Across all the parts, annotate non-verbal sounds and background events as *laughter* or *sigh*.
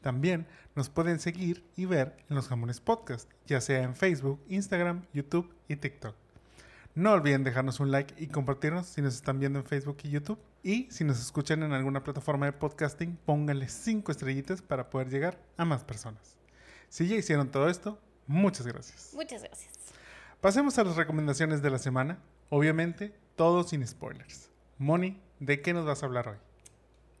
También nos pueden seguir y ver en los Jamones Podcast, ya sea en Facebook, Instagram, YouTube y TikTok. No olviden dejarnos un like y compartirnos si nos están viendo en Facebook y YouTube. Y si nos escuchan en alguna plataforma de podcasting, pónganle 5 estrellitas para poder llegar a más personas. Si ya hicieron todo esto, muchas gracias. Muchas gracias. Pasemos a las recomendaciones de la semana. Obviamente, todo sin spoilers. Moni, ¿de qué nos vas a hablar hoy?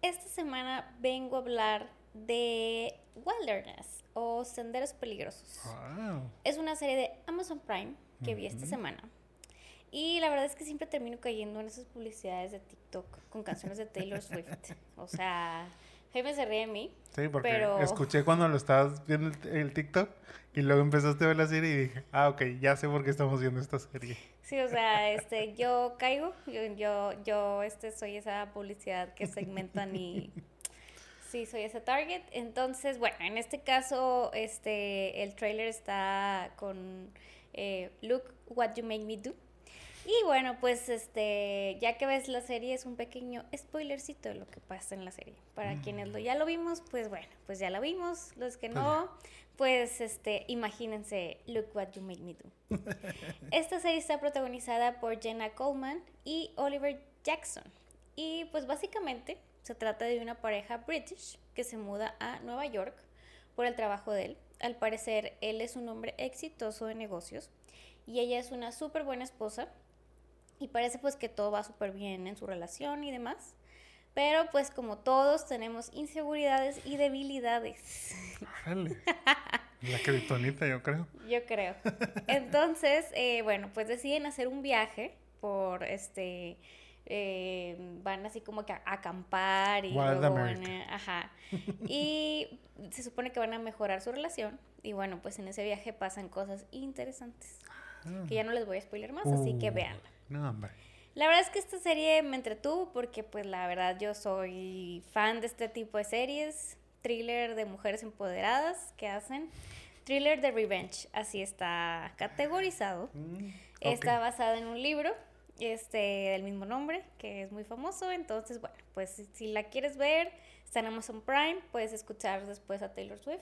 Esta semana vengo a hablar de Wilderness o Senderos Peligrosos. Wow. Es una serie de Amazon Prime que vi esta semana. Y la verdad es que siempre termino cayendo en esas publicidades de TikTok con canciones de Taylor Swift. O sea, Jaime se ríe de mí. Sí, porque Pero- escuché cuando lo estabas viendo el, el TikTok y luego empezaste a ver la serie y dije, ah, ok, ya sé por qué estamos viendo esta serie. Sí, o sea, este, yo caigo, yo, yo, yo este, soy esa publicidad que segmentan y *laughs* sí, soy ese target. Entonces, bueno, en este caso, este, el trailer está con eh, Look What You Make Me Do. Y bueno, pues este, ya que ves la serie es un pequeño spoilercito de lo que pasa en la serie. Para quienes lo, ya lo vimos, pues bueno, pues ya lo vimos. Los que Pues no, pues este, imagínense Look What You Make Me Do. *laughs* Esta serie está protagonizada por Jenna Coleman y Oliver Jackson. Y pues básicamente se trata de una pareja british que se muda a Nueva York por el trabajo de él. Al parecer, él es un hombre exitoso de negocios y ella es una súper buena esposa. Y parece pues que todo va súper bien en su relación y demás. Pero pues como todos tenemos inseguridades y debilidades. Órale. La criptonita, yo creo. Yo creo. *laughs* Entonces, eh, bueno, pues deciden hacer un viaje por este. Eh, van así como que a acampar y Wild luego van a- ajá. *laughs* Y se supone que van a mejorar su relación. Y bueno, pues en ese viaje pasan cosas interesantes. Que ya no les voy a spoiler más, así que Uh, véanla. No, hombre. La verdad es que esta serie me entretuvo porque pues la verdad yo soy fan de este tipo de series, thriller de mujeres empoderadas que hacen, thriller de revenge, así está categorizado. Mm, Está ok. basada en un libro este del mismo nombre, que es muy famoso, entonces bueno, pues si, la quieres ver, está en Amazon Prime, puedes escuchar después a Taylor Swift,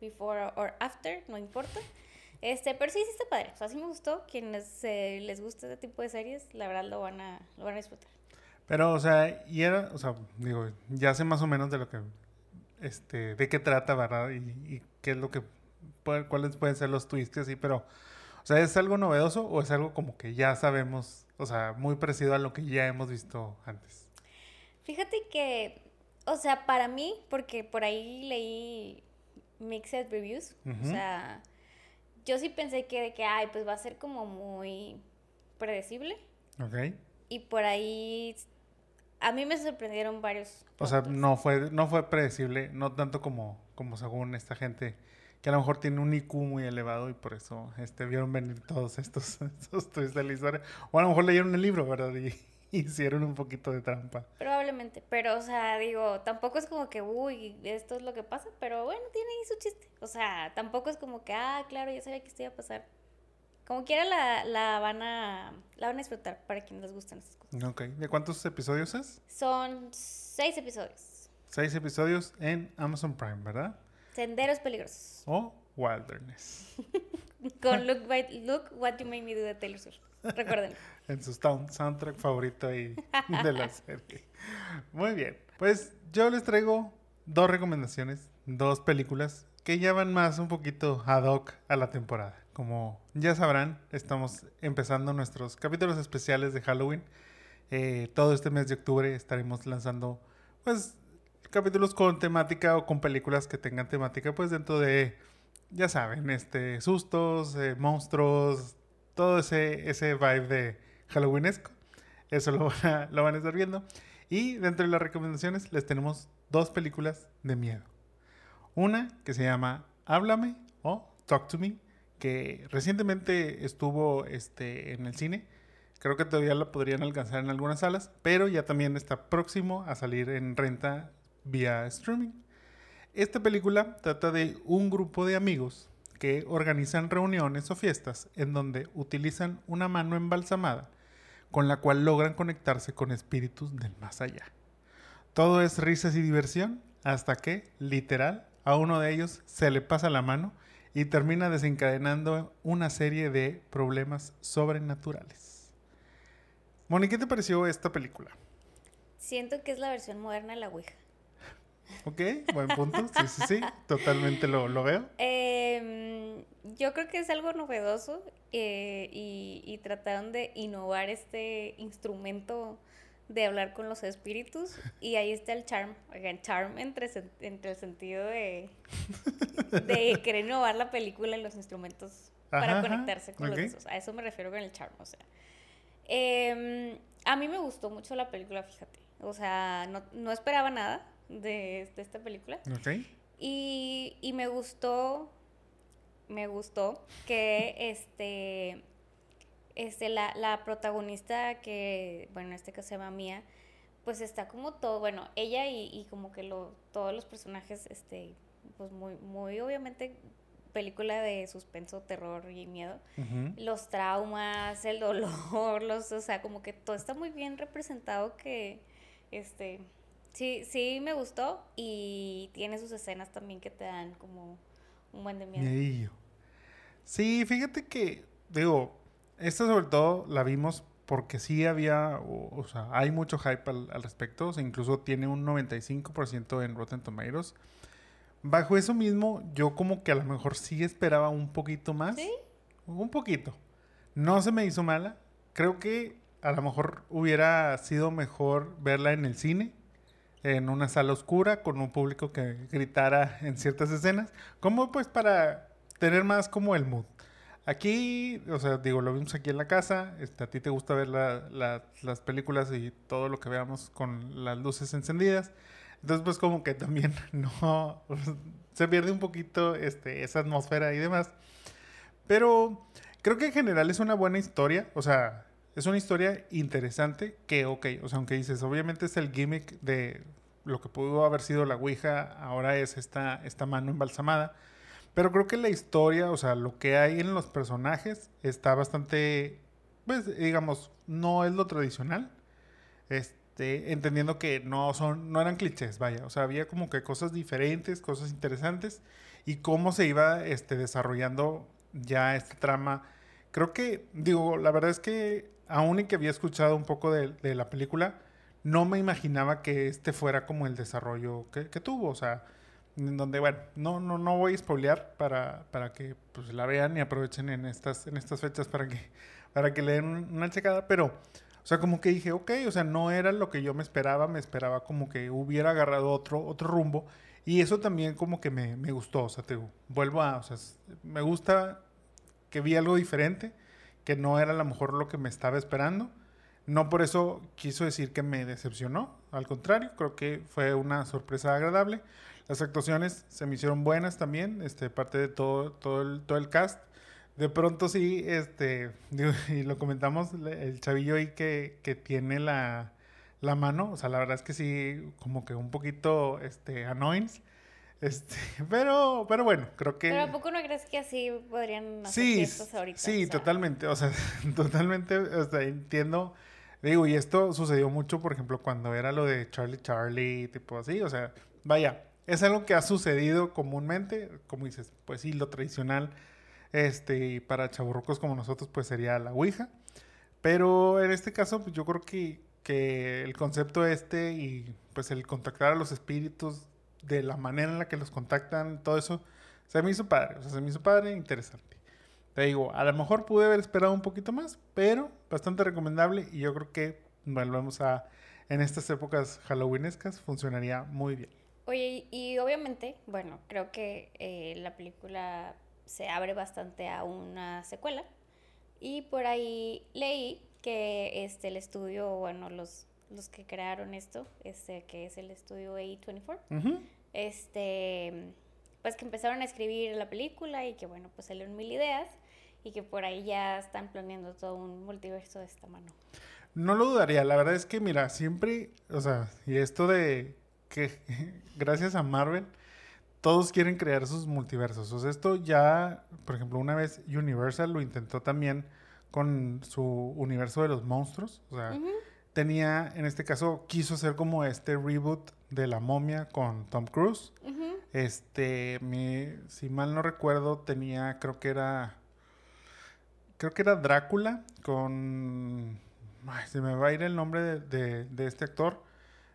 before or after, no importa. Este, pero sí, sí está padre. O sea, sí me gustó. Quienes eh, les gusta este tipo de series, la verdad lo van a, lo van a disfrutar. Pero, o sea, y era, o sea, digo, ya sé más o menos de lo que, este, de qué trata, ¿verdad? Y, y qué es lo que, cuáles pueden ser los twists así, pero, o sea, ¿es algo novedoso o es algo como que ya sabemos, o sea, muy parecido a lo que ya hemos visto antes? Fíjate que, o sea, para mí, porque por ahí leí mixed reviews, o sea, yo sí pensé que de que, ay, pues va a ser como muy predecible. ¿Ok? Y por ahí, a mí me sorprendieron varios. O sea, no fue, no fue predecible, no tanto como, como según esta gente que a lo mejor tiene un IQ muy elevado y por eso este, vieron venir todos estos, *laughs* estos de la historia. O a lo mejor leyeron el libro, ¿verdad? Y *laughs* hicieron un poquito de trampa. Probablemente, pero, o sea, digo, tampoco es como que, uy, esto es lo que pasa, pero bueno, tiene ahí su chiste. O sea, tampoco es como que, ah, claro, ya sabía que esto iba a pasar. Como quiera la, la van a la van a disfrutar para quienes les gustan esas cosas. Ok. ¿De cuántos episodios es? Son seis episodios. Seis episodios en Amazon Prime, ¿verdad? Senderos peligrosos. O Wilderness. *laughs* Con Look, What- Look What You Made Me Do de Taylor Swift. Recuerden. *laughs* En su sound- soundtrack favorito ahí *laughs* de la serie. Muy bien. Pues yo les traigo dos recomendaciones, dos películas que ya van más un poquito ad hoc a la temporada. Como ya sabrán, estamos empezando nuestros capítulos especiales de Halloween. Eh, todo este mes de octubre estaremos lanzando, pues, capítulos con temática o con películas que tengan temática, pues, dentro de, ya saben, este, sustos, eh, monstruos, todo ese, ese vibe de Halloweenesco. Eso lo *laughs* van, a, lo van a estar viendo. Y dentro de las recomendaciones les tenemos dos películas de miedo. Una que se llama Háblame o Talk to Me, que recientemente estuvo este, en el cine. Creo que todavía la podrían alcanzar en algunas salas, pero ya también está próximo a salir en renta vía streaming. Esta película trata de un grupo de amigos que organizan reuniones o fiestas en donde utilizan una mano embalsamada con la cual logran conectarse con espíritus del más allá. Todo es risas y diversión hasta que, literal, a uno de ellos se le pasa la mano y termina desencadenando una serie de problemas sobrenaturales. Moni, ¿qué te pareció esta película? Siento que es la versión moderna de la Ouija. Ok, buen punto. Sí, sí, sí, totalmente lo, lo veo. Em, yo creo que es algo novedoso eh, y, y, trataron de innovar este instrumento de hablar con los espíritus y ahí está el charm. Oigan, charm entre, entre el sentido de, de querer innovar la película y los instrumentos para conectarse con los esos. A eso me refiero con el charm, o sea. Em, a mí me gustó mucho la película, fíjate. O sea, no, no esperaba nada de, esta película. Y, y, me gustó, me gustó que este, este la, la, protagonista que, bueno, en este caso se llama Mía, pues está como todo, bueno, ella y, y como que lo, todos los personajes, este, pues muy, muy obviamente película de suspenso, terror y miedo. Los traumas, el dolor, *laughs* los, o sea, como que todo está muy bien representado que, este, Sí, sí me gustó y tiene sus escenas también que te dan como un buen de miedo. Sí, fíjate que, digo, esta sobre todo la vimos porque sí había, o, sea, hay mucho hype al, respecto, o sea, incluso tiene un 95% en Rotten Tomatoes. Bajo eso mismo, yo como que a lo mejor sí esperaba un poquito más. ¿Sí? Un poquito. No se me hizo mala. Creo que a lo mejor hubiera sido mejor verla en el cine en una sala oscura con un público que gritara en ciertas escenas, como pues para tener más como el mood. Aquí, o sea, digo, lo vimos aquí en la casa, este, a ti te gusta ver las películas y todo lo que veamos con las luces encendidas, entonces pues como que también *laughs* no, se pierde un poquito este, esa atmósfera y demás, pero creo que en general es una buena historia, o sea, es una historia interesante que, ok, o sea, aunque dices, obviamente es el gimmick de lo que pudo haber sido la Ouija, ahora es esta, esta mano embalsamada. Pero creo que la historia, o sea, lo que hay en los personajes está bastante, pues, digamos, no es lo tradicional. Este, entendiendo que no son, no eran clichés, vaya. O sea, había como que cosas diferentes, cosas interesantes. Y cómo se iba este, desarrollando ya esta trama. Creo que, digo, la verdad es que aún y que había escuchado un poco de, la película, no me imaginaba que este fuera como el desarrollo que, tuvo. O sea, en donde, bueno, no, no, no voy a spoilear para, para que pues, la vean y aprovechen en estas, en estas fechas para que, para que le den una checada, pero, o sea, como que dije, ok, o sea, no era lo que yo me esperaba, me esperaba como que hubiera agarrado otro, otro rumbo. Y eso también como que me, me gustó, o sea, te vuelvo a, o sea, me gusta que vi algo diferente que no era a lo mejor lo que me estaba esperando. No por eso quiso decir que me decepcionó, al contrario, creo que fue una sorpresa agradable. Las actuaciones se me hicieron buenas también, este, parte de todo, todo, el, todo el cast. De pronto sí, este, *laughs* y lo comentamos, el chavillo ahí que, que tiene la, la, mano, o sea, la verdad es que sí, como que un poquito, este, annoying. Este, *laughs* pero, pero bueno, creo que. Pero ¿a poco no crees que así podrían hacer sí, fiestas ahorita? Sí, totalmente. O sea, *laughs* totalmente. O sea, entiendo. Digo, y esto sucedió mucho, por ejemplo, cuando era lo de Charlie Charlie, tipo así. O sea, vaya, es algo que ha sucedido comúnmente. Como dices, pues sí, lo tradicional. Este, para chaburrucos como nosotros, pues sería la Ouija. Pero en este caso, pues yo creo que, que el concepto este y pues el contactar a los espíritus de la manera en la que los contactan, todo eso, se me hizo padre, o sea, se me hizo padre e interesante. Te digo, a lo mejor pude haber esperado un poquito más, pero bastante recomendable y yo creo que volvemos a, en estas épocas halloweenescas, funcionaría muy bien. Oye, y obviamente, bueno, creo que eh, la película se abre bastante a una secuela y por ahí leí que este, el estudio, bueno, los los que crearon esto, este, que es el estudio A24, este, pues que empezaron a escribir la película y que bueno, pues salieron mil ideas y que por ahí ya están planeando todo un multiverso de esta mano. No lo dudaría, la verdad es que mira, siempre, o sea, y esto de que *laughs* gracias a Marvel todos quieren crear sus multiversos. O sea, esto ya, por ejemplo, una vez Universal lo intentó también con su universo de los monstruos. O sea, tenía, en este caso, quiso hacer como este reboot de la momia con Tom Cruise. Este, si mal no recuerdo, tenía, creo que era, creo que era Drácula con, ay, se me va a ir el nombre de, este actor,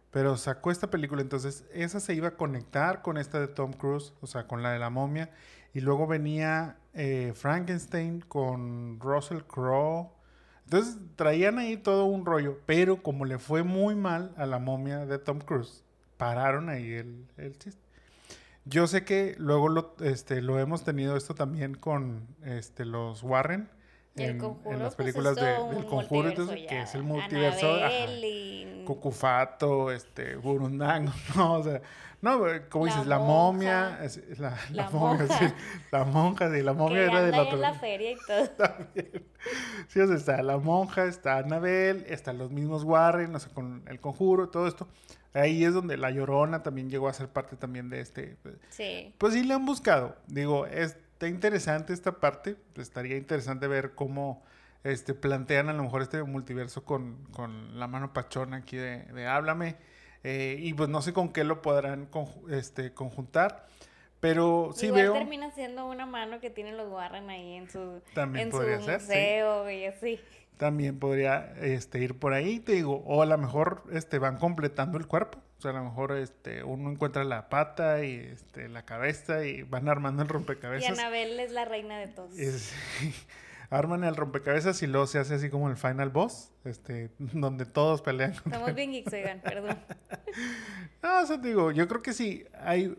pero sacó esta película, entonces esa se iba a conectar con esta de Tom Cruise, o sea, con la de la momia, y luego venía eh, Frankenstein con Russell Crowe. Entonces traían ahí todo un rollo, pero como le fue muy mal a la momia de Tom Cruise, pararon ahí el, el chiste. Yo sé que luego lo, este, lo hemos tenido esto también con este, los Warren. En, en, las pues, películas de, del conjuro, entonces, que es el multiverso. Cucufato, este, Burundango, *laughs* no, o sea, no, como dices, la momia, la, la, monja. Sí, la monja, sí, la momia era de la en la feria y todo. *laughs* También. Sí, o sea, está la monja, está Anabel, están los mismos Warren, o sea, con el conjuro, todo esto. Ahí es donde La Llorona también llegó a ser parte también de este. Pues, sí. Pues sí, le han buscado. Digo, está interesante esta parte. Estaría interesante ver cómo este, plantean a lo mejor este multiverso con, con la mano pachona aquí de, de Háblame. Eh, y pues no sé con qué lo podrán este, conjuntar. Pero sí Igual veo. termina siendo una mano que tienen los Warren ahí en su, También en su ser, museo y así. También podría este, ir por ahí, te digo, o a lo mejor este, van completando el cuerpo. A lo mejor este, uno encuentra la pata y este, la cabeza y van armando el rompecabezas. Y Anabel es la reina de todos. Es, *laughs* arman el rompecabezas y luego se hace así como el final boss, este, donde todos pelean. Estamos bien *laughs* geeks, oigan, perdón. no, o sea, digo, yo creo que sí, hay,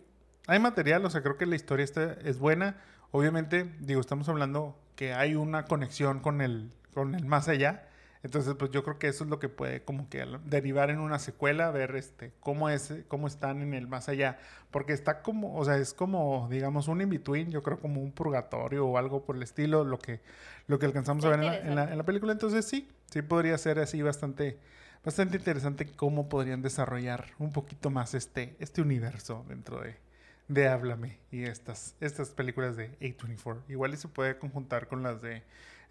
hay material, o sea, creo que la historia está, es buena. Obviamente, digo, estamos hablando que hay una conexión con el, con el más allá. Entonces, pues yo creo que eso es lo que puede como que derivar en una secuela, ver este cómo es cómo están en el más allá, porque está como, o sea, es como digamos un in between, yo creo como un purgatorio o algo por el estilo, lo que lo que alcanzamos a ver en la, en la, película, entonces sí, sí podría ser así bastante bastante interesante cómo podrían desarrollar un poquito más este este universo dentro de de Háblame y estas estas películas de A24. Igual y se puede conjuntar con las de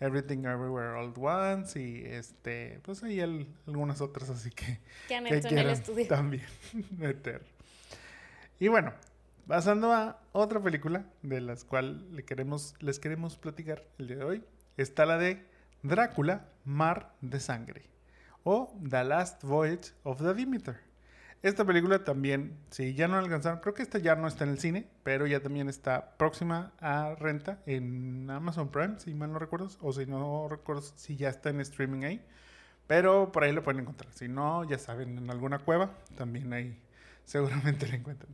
Everything Everywhere All at Once y este, pues hay algunas otras así que, *laughs* que, han hecho en el estudio. también *laughs* meter. Y bueno, pasando a otra película de las cuales le queremos, les queremos platicar el día de hoy, está la de Drácula, Mar de Sangre o The Last Voyage of the Demeter. Esta película también, si ya no alcanzaron, creo que esta ya no está en el cine, pero ya también está próxima a renta en Amazon Prime, si mal no recuerdo, o si no recuerdo si ya está en streaming ahí, pero por ahí lo pueden encontrar. Si no, ya saben, en alguna cueva, también ahí *laughs* seguramente lo encuentran.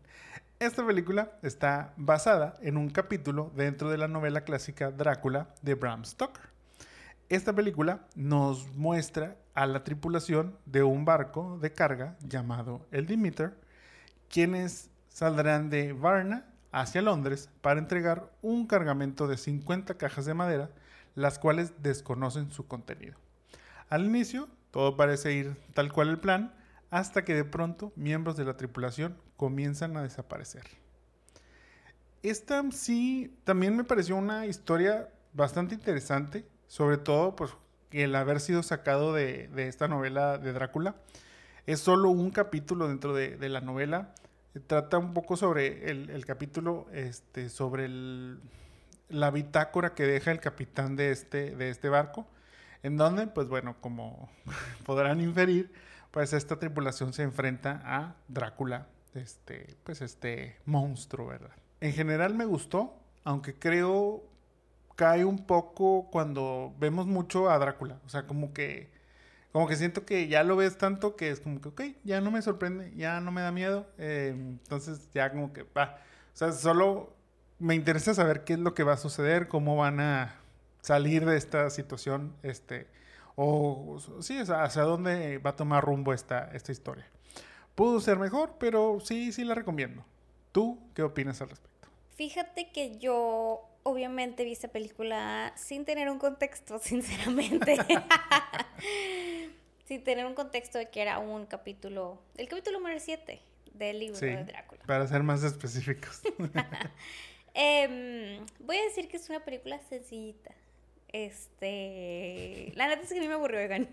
Esta película está basada en un capítulo dentro de la novela clásica Drácula de Bram Stoker. Esta película nos muestra a la tripulación de un barco de carga llamado el Demeter, quienes saldrán de Varna hacia Londres para entregar un cargamento de 50 cajas de madera, las cuales desconocen su contenido. Al inicio, todo parece ir tal cual el plan, hasta que de pronto miembros de la tripulación comienzan a desaparecer. Esta sí también me pareció una historia bastante interesante sobre todo pues el haber sido sacado de, esta novela de Drácula. Es solo un capítulo dentro de, la novela. Trata un poco sobre el, capítulo, este, sobre la bitácora que deja el capitán de este, de este barco, en donde, pues bueno, como *laughs* podrán inferir, pues esta tripulación se enfrenta a Drácula, este, pues este monstruo, ¿verdad? En general me gustó, aunque creo cae un poco cuando vemos mucho a Drácula. O sea, como que, como que siento que ya lo ves tanto que es como que, ok, ya no me sorprende, ya no me da miedo. Eh, entonces ya como que, va. O sea, solo me interesa saber qué es lo que va a suceder, cómo van a salir de esta situación, este, o sí, hacia dónde va a tomar rumbo esta, esta historia. Pudo ser mejor, pero sí, sí la recomiendo. ¿Tú qué opinas al respecto? Fíjate que yo obviamente vi esta película sin tener un contexto, *laughs* sinceramente. *laughs* sin tener un contexto de que era un capítulo, el capítulo número 7 del libro de Drácula. Para ser más específicos. *laughs* Em, voy a decir que es una película sencillita. Este, la neta es que a mí me aburrió, oigan.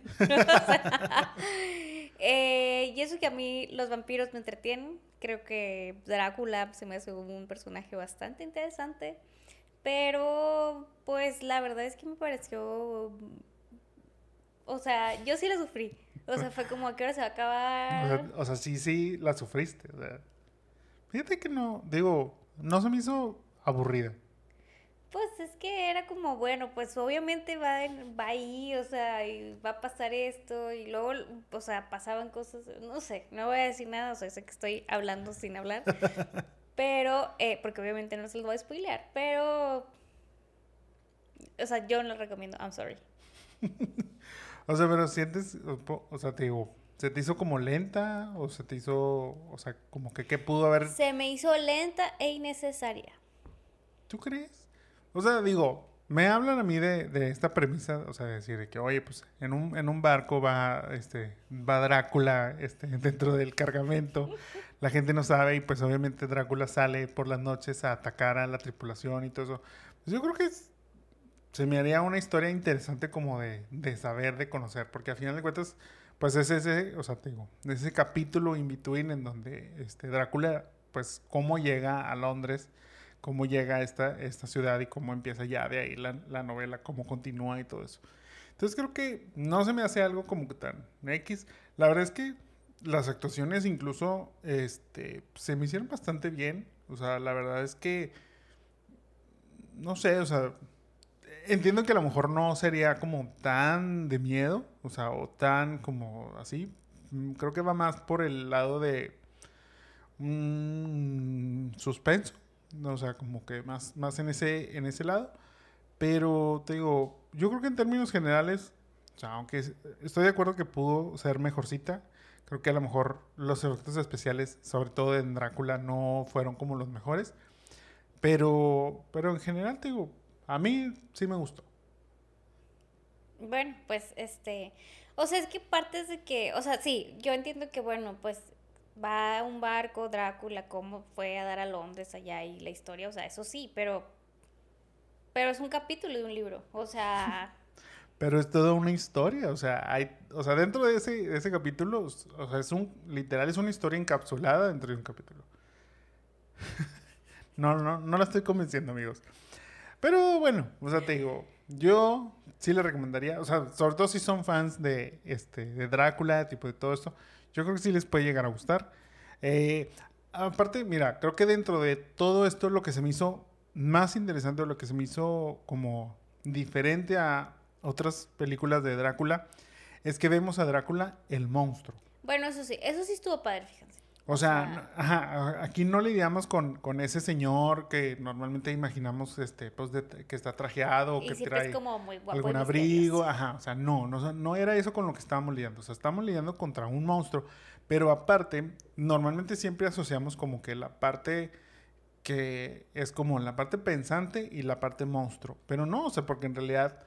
Eh, y eso que a mí los vampiros me entretienen. Creo que Drácula se me hace un personaje bastante interesante. Pero, pues, la verdad es que me pareció. O sea, yo sí la sufrí. O sea, fue como, ¿a qué hora se va a acabar? O sea, sí, sí, la sufriste. fíjate que no, digo, no se me hizo aburrida. Pues es que era como, bueno, pues obviamente va, va ahí, o sea, y va a pasar esto, y luego, o sea, pasaban cosas, no sé, no voy a decir nada, o sea, sé que estoy hablando sin hablar, *laughs* pero, eh, porque obviamente no se los voy a spoilear, pero, o sea, yo no lo recomiendo, I'm sorry. *laughs* o sea, pero sientes, o sea, te digo, ¿se te hizo como lenta o se te hizo, o sea, como que qué pudo haber? Se me hizo lenta e innecesaria. ¿Tú crees? O sea, digo, me hablan a mí de, de esta premisa, o sea, de decir que, oye, pues en un, en un barco va, este, va Drácula este, *laughs* dentro del cargamento. La gente no sabe y pues obviamente Drácula sale por las noches a atacar a la tripulación y todo eso. Pues yo creo que se me haría una historia interesante como de, de saber, de conocer, porque al final de cuentas, pues es ese, o sea, te digo, ese capítulo in between en donde este, Drácula, pues cómo llega a Londres cómo llega a esta, esta ciudad y cómo empieza ya de ahí la, la, novela, cómo continúa y todo eso. Entonces creo que no se me hace algo como que tan X. La verdad es que las actuaciones incluso este, se me hicieron bastante bien. O sea, la verdad es que, no sé, o sea, entiendo que a lo mejor no sería como tan de miedo, o sea, o tan como así. Creo que va más por el lado de un suspenso o sea, como que más, más en, ese, en ese lado. Pero te digo, yo creo que en términos generales, o sea, aunque estoy de acuerdo que pudo ser mejorcita, creo que a lo mejor los efectos especiales, sobre todo en Drácula, no fueron como los mejores. Pero, pero en general, te digo, a mí sí me gustó. Bueno, pues este, o sea, es que partes de que, o sea, sí, yo entiendo que, bueno, pues va a un barco, Drácula, cómo fue a dar a Londres allá y la historia, o sea, eso sí, pero, pero es un capítulo de un libro, o sea... *laughs* Pero es toda una historia, o sea, hay, o sea, dentro de ese, ese capítulo, o sea, es un, literal, es una historia encapsulada dentro de un capítulo. *laughs* no, no, no la estoy convenciendo, amigos. Pero bueno, o sea, te digo, yo sí le recomendaría, o sea, sobre todo si son fans de, este, de Drácula, tipo de todo esto, yo creo que sí les puede llegar a gustar. Eh, aparte, mira, creo que dentro de todo esto lo que se me hizo más interesante lo que se me hizo como diferente a otras películas de Drácula es que vemos a Drácula el monstruo. Bueno, eso sí, eso sí estuvo padre, fíjense. O sea, ajá, aquí no lidiamos con, con, ese señor que normalmente imaginamos este, pues que está trajeado, y que trae es como muy guapo algún abrigo, ajá, o sea, no, no, no era eso con lo que estábamos lidiando, o sea, estamos lidiando contra un monstruo, pero aparte, normalmente siempre asociamos como que la parte que es como la parte pensante y la parte monstruo, pero no, o sea, porque en realidad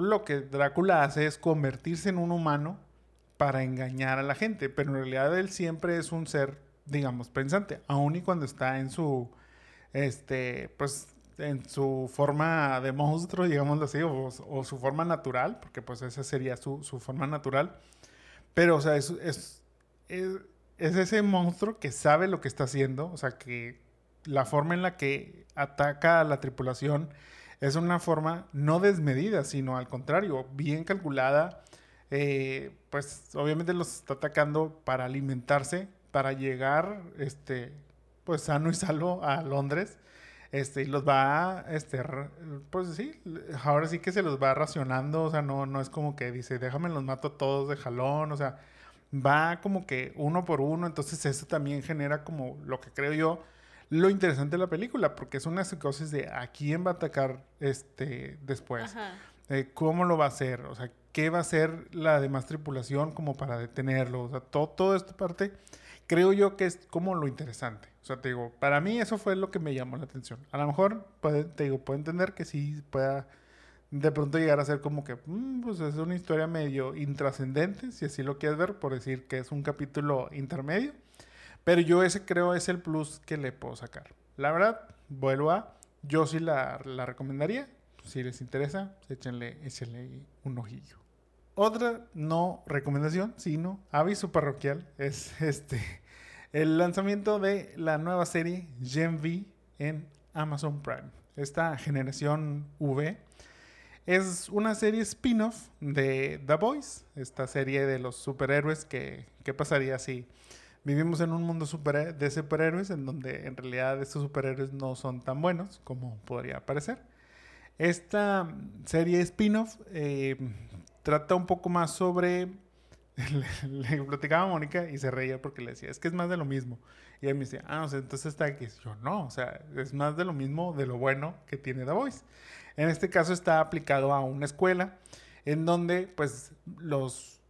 lo que Drácula hace es convertirse en un humano para engañar a la gente, pero en realidad él siempre es un ser, digamos, pensante, aun y cuando está en su, este, pues, en su forma de monstruo, *laughs* digámoslo así, o, su forma natural, porque pues esa sería su, forma natural, pero, o sea, es, es, es, es ese monstruo que sabe lo que está haciendo, o sea, que la forma en la que ataca a la tripulación es una forma no desmedida, sino al contrario, bien calculada, eh, pues obviamente los está atacando para alimentarse, para llegar, este, pues sano y salvo a Londres. Este, y los va, este, pues sí, ahora sí que se los va racionando, o sea, no, no es como que dice, déjame los mato todos de jalón, o sea, va como que uno por uno, entonces eso también genera como lo que creo yo, lo interesante de la película, porque es una psicosis de a quién va a atacar este después, cómo lo va a hacer, o sea, qué va a hacer la demás tripulación como para detenerlo. O sea, todo, toda esta parte creo yo que es como lo interesante. O sea, te digo, para mí eso fue lo que me llamó la atención. A lo mejor, te digo, puedo entender que sí pueda de pronto llegar a ser como que, mm, pues es una historia medio intrascendente, si así lo quieres ver, por decir que es un capítulo intermedio. Pero yo ese creo es el plus que le puedo sacar. La verdad, vuelvo a, yo sí la, la recomendaría. Si les interesa, échenle, échenle un ojillo. Otra no recomendación, sino aviso parroquial, es *laughs* este el lanzamiento de la nueva serie Gen V en Amazon Prime. Esta generación V es una serie spin-off de The Boys, esta serie de los superhéroes que, ¿qué pasaría si vivimos en un mundo super, de superhéroes en donde en realidad estos superhéroes no son tan buenos como podría parecer? Esta serie spin-off eh, trata un poco más sobre... *laughs* le, platicaba a Mónica y se reía porque le decía, es que es más de lo mismo. Y ella me decía, ah, o sea, entonces está aquí. Yo, no, o sea, es más de lo mismo, de lo bueno que tiene The Voice. En este caso está aplicado a una escuela en donde, pues, los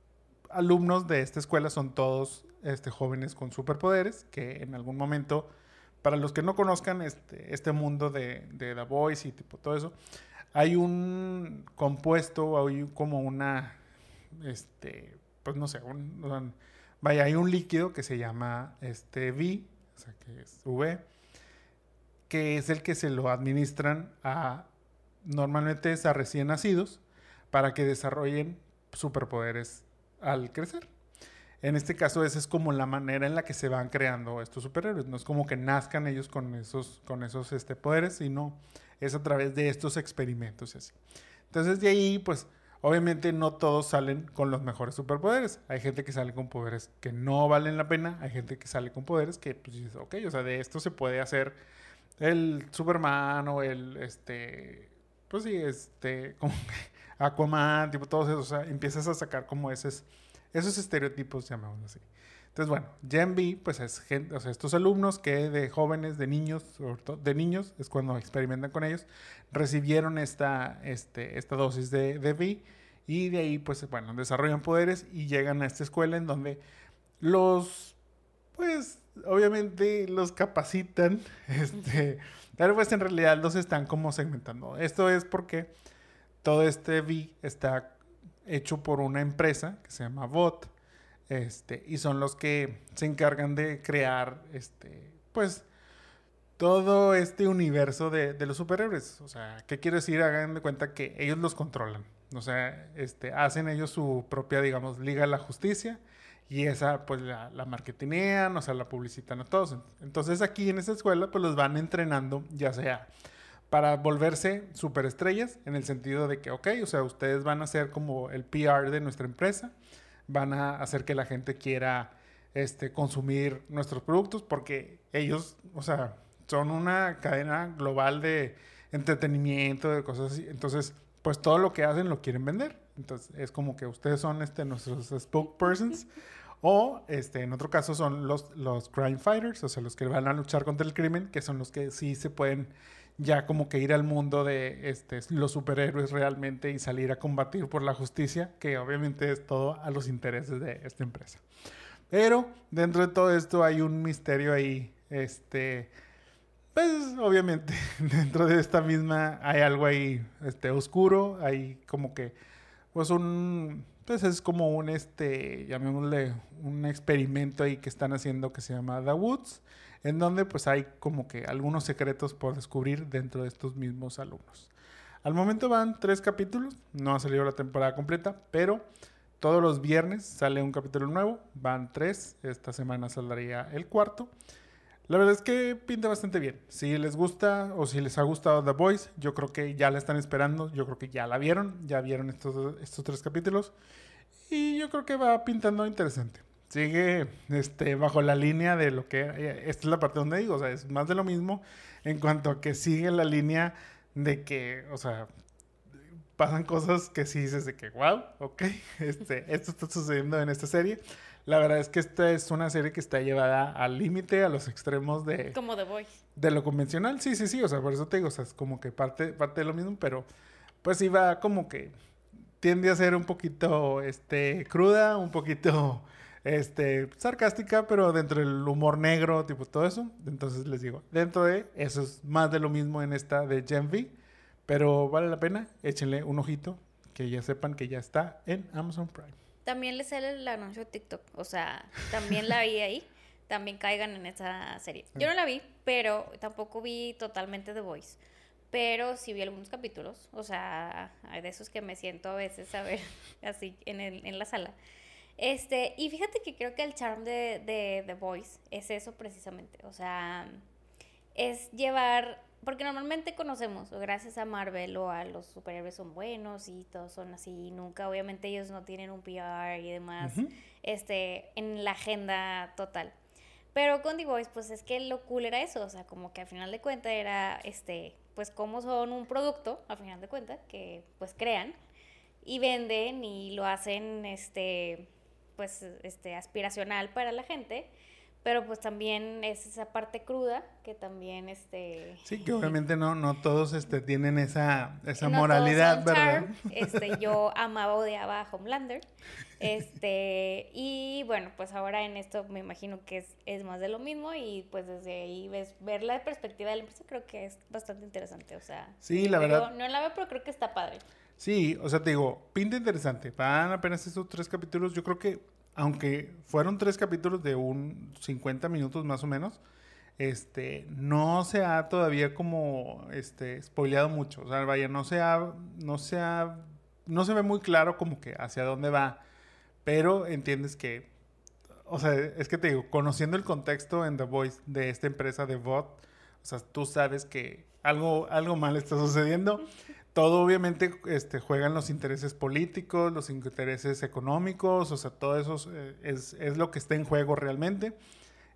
alumnos de esta escuela son todos este, jóvenes con superpoderes que en algún momento, para los que no conozcan este, este mundo de, de The Voice y tipo todo eso, hay un compuesto, hay como una, este, pues no sé, vaya, hay un líquido que se llama este V, o sea, que es V, que es el que se lo administran a, normalmente es a recién nacidos, para que desarrollen superpoderes al crecer. En este caso, esa es como la manera en la que se van creando estos superhéroes. No es como que nazcan ellos con esos, con esos este, poderes, sino es a través de estos experimentos y así. Entonces de ahí, pues obviamente no todos salen con los mejores superpoderes. Hay gente que sale con poderes que no valen la pena, hay gente que sale con poderes que, pues dices, ok, o sea, de esto se puede hacer el Superman o el, este, pues sí, este, como *laughs* Aquaman, tipo, todos esos, o sea, empiezas a sacar como esos, esos estereotipos, llamamos así. Entonces, bueno, Gen B, pues es gente, o sea, estos alumnos que de jóvenes, de niños, de niños, es cuando experimentan con ellos, recibieron esta, este, esta dosis de, de V y de ahí, pues, bueno, desarrollan poderes y llegan a esta escuela en donde los, pues, obviamente los capacitan, *laughs* este, pero pues en realidad los están como segmentando. Esto es porque todo este V está hecho por una empresa que se llama BOT este, y son los que se encargan de crear, este, pues, todo este universo de, los superhéroes. O sea, ¿qué quiero decir? Hagan de cuenta que ellos los controlan. O sea, este, hacen ellos su propia, digamos, Liga de la Justicia. Y esa, pues, la, la marketinean, o sea, la publicitan a todos. Entonces, aquí en esta escuela, pues, los van entrenando, ya sea para volverse superestrellas, en el sentido de que, ok, o sea, ustedes van a ser como el PR de nuestra empresa van a hacer que la gente quiera este, consumir nuestros productos porque ellos, o sea, son una cadena global de entretenimiento, de cosas así. Entonces, pues todo lo que hacen lo quieren vender. Entonces, es como que ustedes son este, nuestros spokespersons. O este, en otro caso son los, los crime fighters, o sea, los que van a luchar contra el crimen, que son los que sí se pueden ya como que ir al mundo de este, los superhéroes realmente y salir a combatir por la justicia, que obviamente es todo a los intereses de esta empresa. Pero dentro de todo esto hay un misterio ahí, este, pues obviamente *laughs* dentro de esta misma hay algo ahí este, oscuro, hay como que, pues un, pues es como un, este, llamémosle, un experimento ahí que están haciendo que se llama The Woods en donde pues hay como que algunos secretos por descubrir dentro de estos mismos alumnos. Al momento van tres capítulos, no ha salido la temporada completa, pero todos los viernes sale un capítulo nuevo, van tres, esta semana saldría el cuarto. La verdad es que pinta bastante bien. Si les gusta o si les ha gustado The Voice, yo creo que ya la están esperando, yo creo que ya la vieron, ya vieron estos, estos tres capítulos y yo creo que va pintando interesante sigue este, bajo la línea de lo que... Eh, esta es la parte donde digo, o sea, es más de lo mismo en cuanto a que sigue la línea de que, o sea, pasan cosas que sí dices de que, wow, ok, *laughs* este, esto está sucediendo en esta serie. La verdad es que esta es una serie que está llevada al límite, a los extremos de... Como The Voice. De lo convencional, sí, sí, sí, o sea, por eso te digo, o sea, es como que parte, parte de lo mismo, pero pues iba como que tiende a ser un poquito, este, cruda, un poquito este, sarcástica, pero dentro del humor negro, tipo todo eso. Entonces les digo, dentro de eso es más de lo mismo en esta de Gen V, pero vale la pena, échenle un ojito, que ya sepan que ya está en Amazon Prime. También les sale el anuncio de TikTok, o sea, también la vi ahí, también caigan en esa serie. Yo no la vi, pero tampoco vi totalmente The Voice pero sí vi algunos capítulos, o sea, hay de esos que me siento a veces a ver *laughs* así en, el, en la sala. Este, y fíjate que creo que el charm de, de The Voice es eso precisamente, o sea, es llevar, porque normalmente conocemos, gracias a Marvel o a los superhéroes son buenos y todos son así, y nunca, obviamente ellos no tienen un PR y demás, este, en la agenda total. Pero con The Voice, pues es que lo cool era eso, o sea, como que al final de cuentas era, este, pues cómo son un producto, a final de cuentas, que pues crean y venden y lo hacen este pues este aspiracional para la gente pero pues también es esa parte cruda que también este sí que obviamente *laughs* no no todos este tienen esa esa moralidad verdad este *laughs* yo amaba odiaba a Homelander este y bueno pues ahora en esto me imagino que es, es más de lo mismo y pues desde ahí ves ver la perspectiva de la empresa creo que es bastante interesante o sea sí la verdad. no la veo pero creo que está padre sí o sea te digo pinta interesante. Van apenas estos tres capítulos. Yo creo que aunque fueron tres capítulos de un 50 minutos más o menos, este, no se ha todavía como, este, spoileado mucho. O sea, vaya, no se ha, no se ha, no se ve muy claro como que hacia dónde va, pero entiendes que, o sea, es que te digo, conociendo el contexto en The Voice de esta empresa de VOD, o sea, tú sabes que algo, algo mal está sucediendo *laughs* todo obviamente este, juegan los intereses políticos, los intereses económicos, o sea, todo eso es, es lo que está en juego realmente.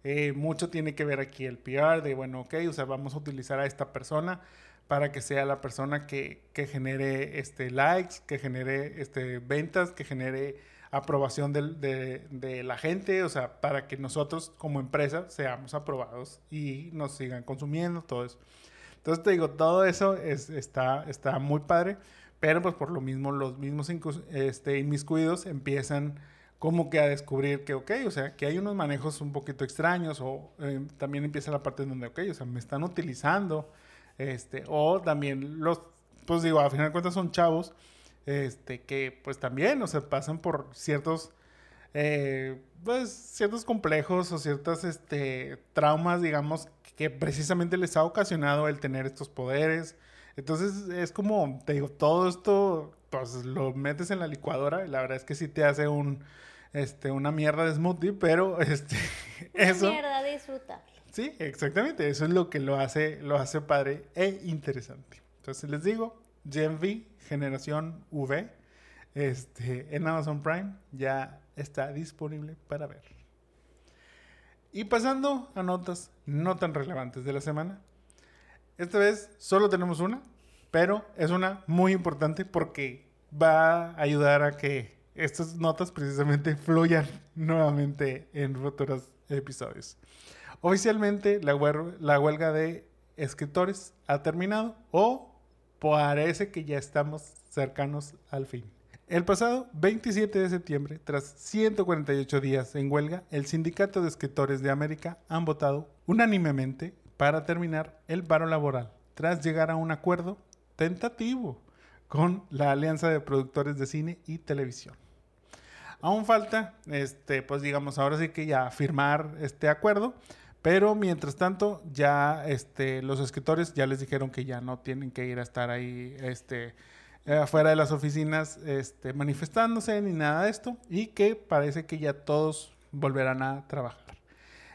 Eh, mucho tiene que ver aquí el PR de, bueno, ok, o sea, vamos a utilizar a esta persona para que sea la persona que, genere este, likes, que genere este, ventas, que genere aprobación de, de, la gente, o sea, para que nosotros como empresa seamos aprobados y nos sigan consumiendo, todo eso. Entonces te digo, todo eso es, está, está muy padre, pero pues por lo mismo los mismos este, inmiscuidos empiezan como que a descubrir que, ok, o sea, que hay unos manejos un poquito extraños o eh, también empieza la parte donde, ok, o sea, me están utilizando, este, o también los, pues digo, a final de cuentas son chavos, este, que pues también, o sea, pasan por ciertos, eh, pues ciertos complejos o ciertos, este, traumas, digamos, que precisamente les ha ocasionado el tener estos poderes. Entonces es como, te digo, todo esto, pues lo metes en la licuadora y la verdad es que sí te hace un, este, una mierda de smoothie, pero *laughs* este, eso... Una mierda disfrutable. Sí, exactamente, eso es lo que lo hace, lo hace padre e interesante. Entonces les digo, Gen V, generación V, este, en Amazon Prime ya está disponible para ver. Y pasando a notas no tan relevantes de la semana. Esta vez solo tenemos una, pero es una muy importante porque va a ayudar a que estas notas precisamente *laughs* fluyan nuevamente en futuros episodios. Oficialmente la, la huelga de escritores ha terminado o parece que ya estamos cercanos al fin. El pasado 27 de septiembre, tras 148 días en huelga, el Sindicato de Escritores de América han votado unánimemente para terminar el paro laboral, tras llegar a un acuerdo tentativo con la Alianza de Productores de Cine y Televisión. Aún falta, este, pues digamos, ahora sí que ya firmar este acuerdo, pero mientras tanto ya este, los escritores ya les dijeron que ya no tienen que ir a estar ahí este, eh, afuera de las oficinas este, manifestándose ni nada de esto y que parece que ya todos volverán a trabajar.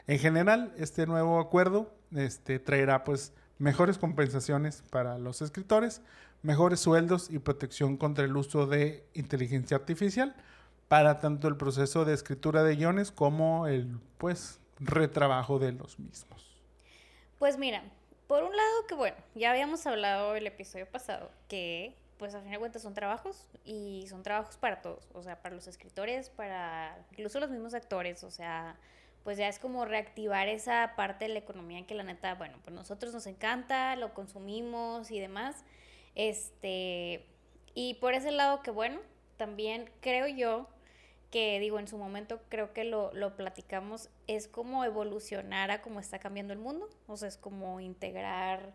En general, este nuevo acuerdo este, traerá pues mejores compensaciones para los escritores, mejores sueldos y protección contra el uso de inteligencia artificial para tanto el proceso de escritura de guiones como el pues retrabajo de los mismos. Pues mira, por un lado que bueno, ya habíamos hablado el episodio pasado que pues a fin de cuentas son trabajos y son trabajos para todos, o sea, para los escritores, para incluso los mismos actores, o sea, pues ya es como reactivar esa parte de la economía que la neta, bueno, pues nosotros nos encanta, lo consumimos y demás. Este, y por ese lado que bueno, también creo yo que digo, en su momento creo que lo, lo platicamos, es como evolucionar a cómo está cambiando el mundo, o sea, es como integrar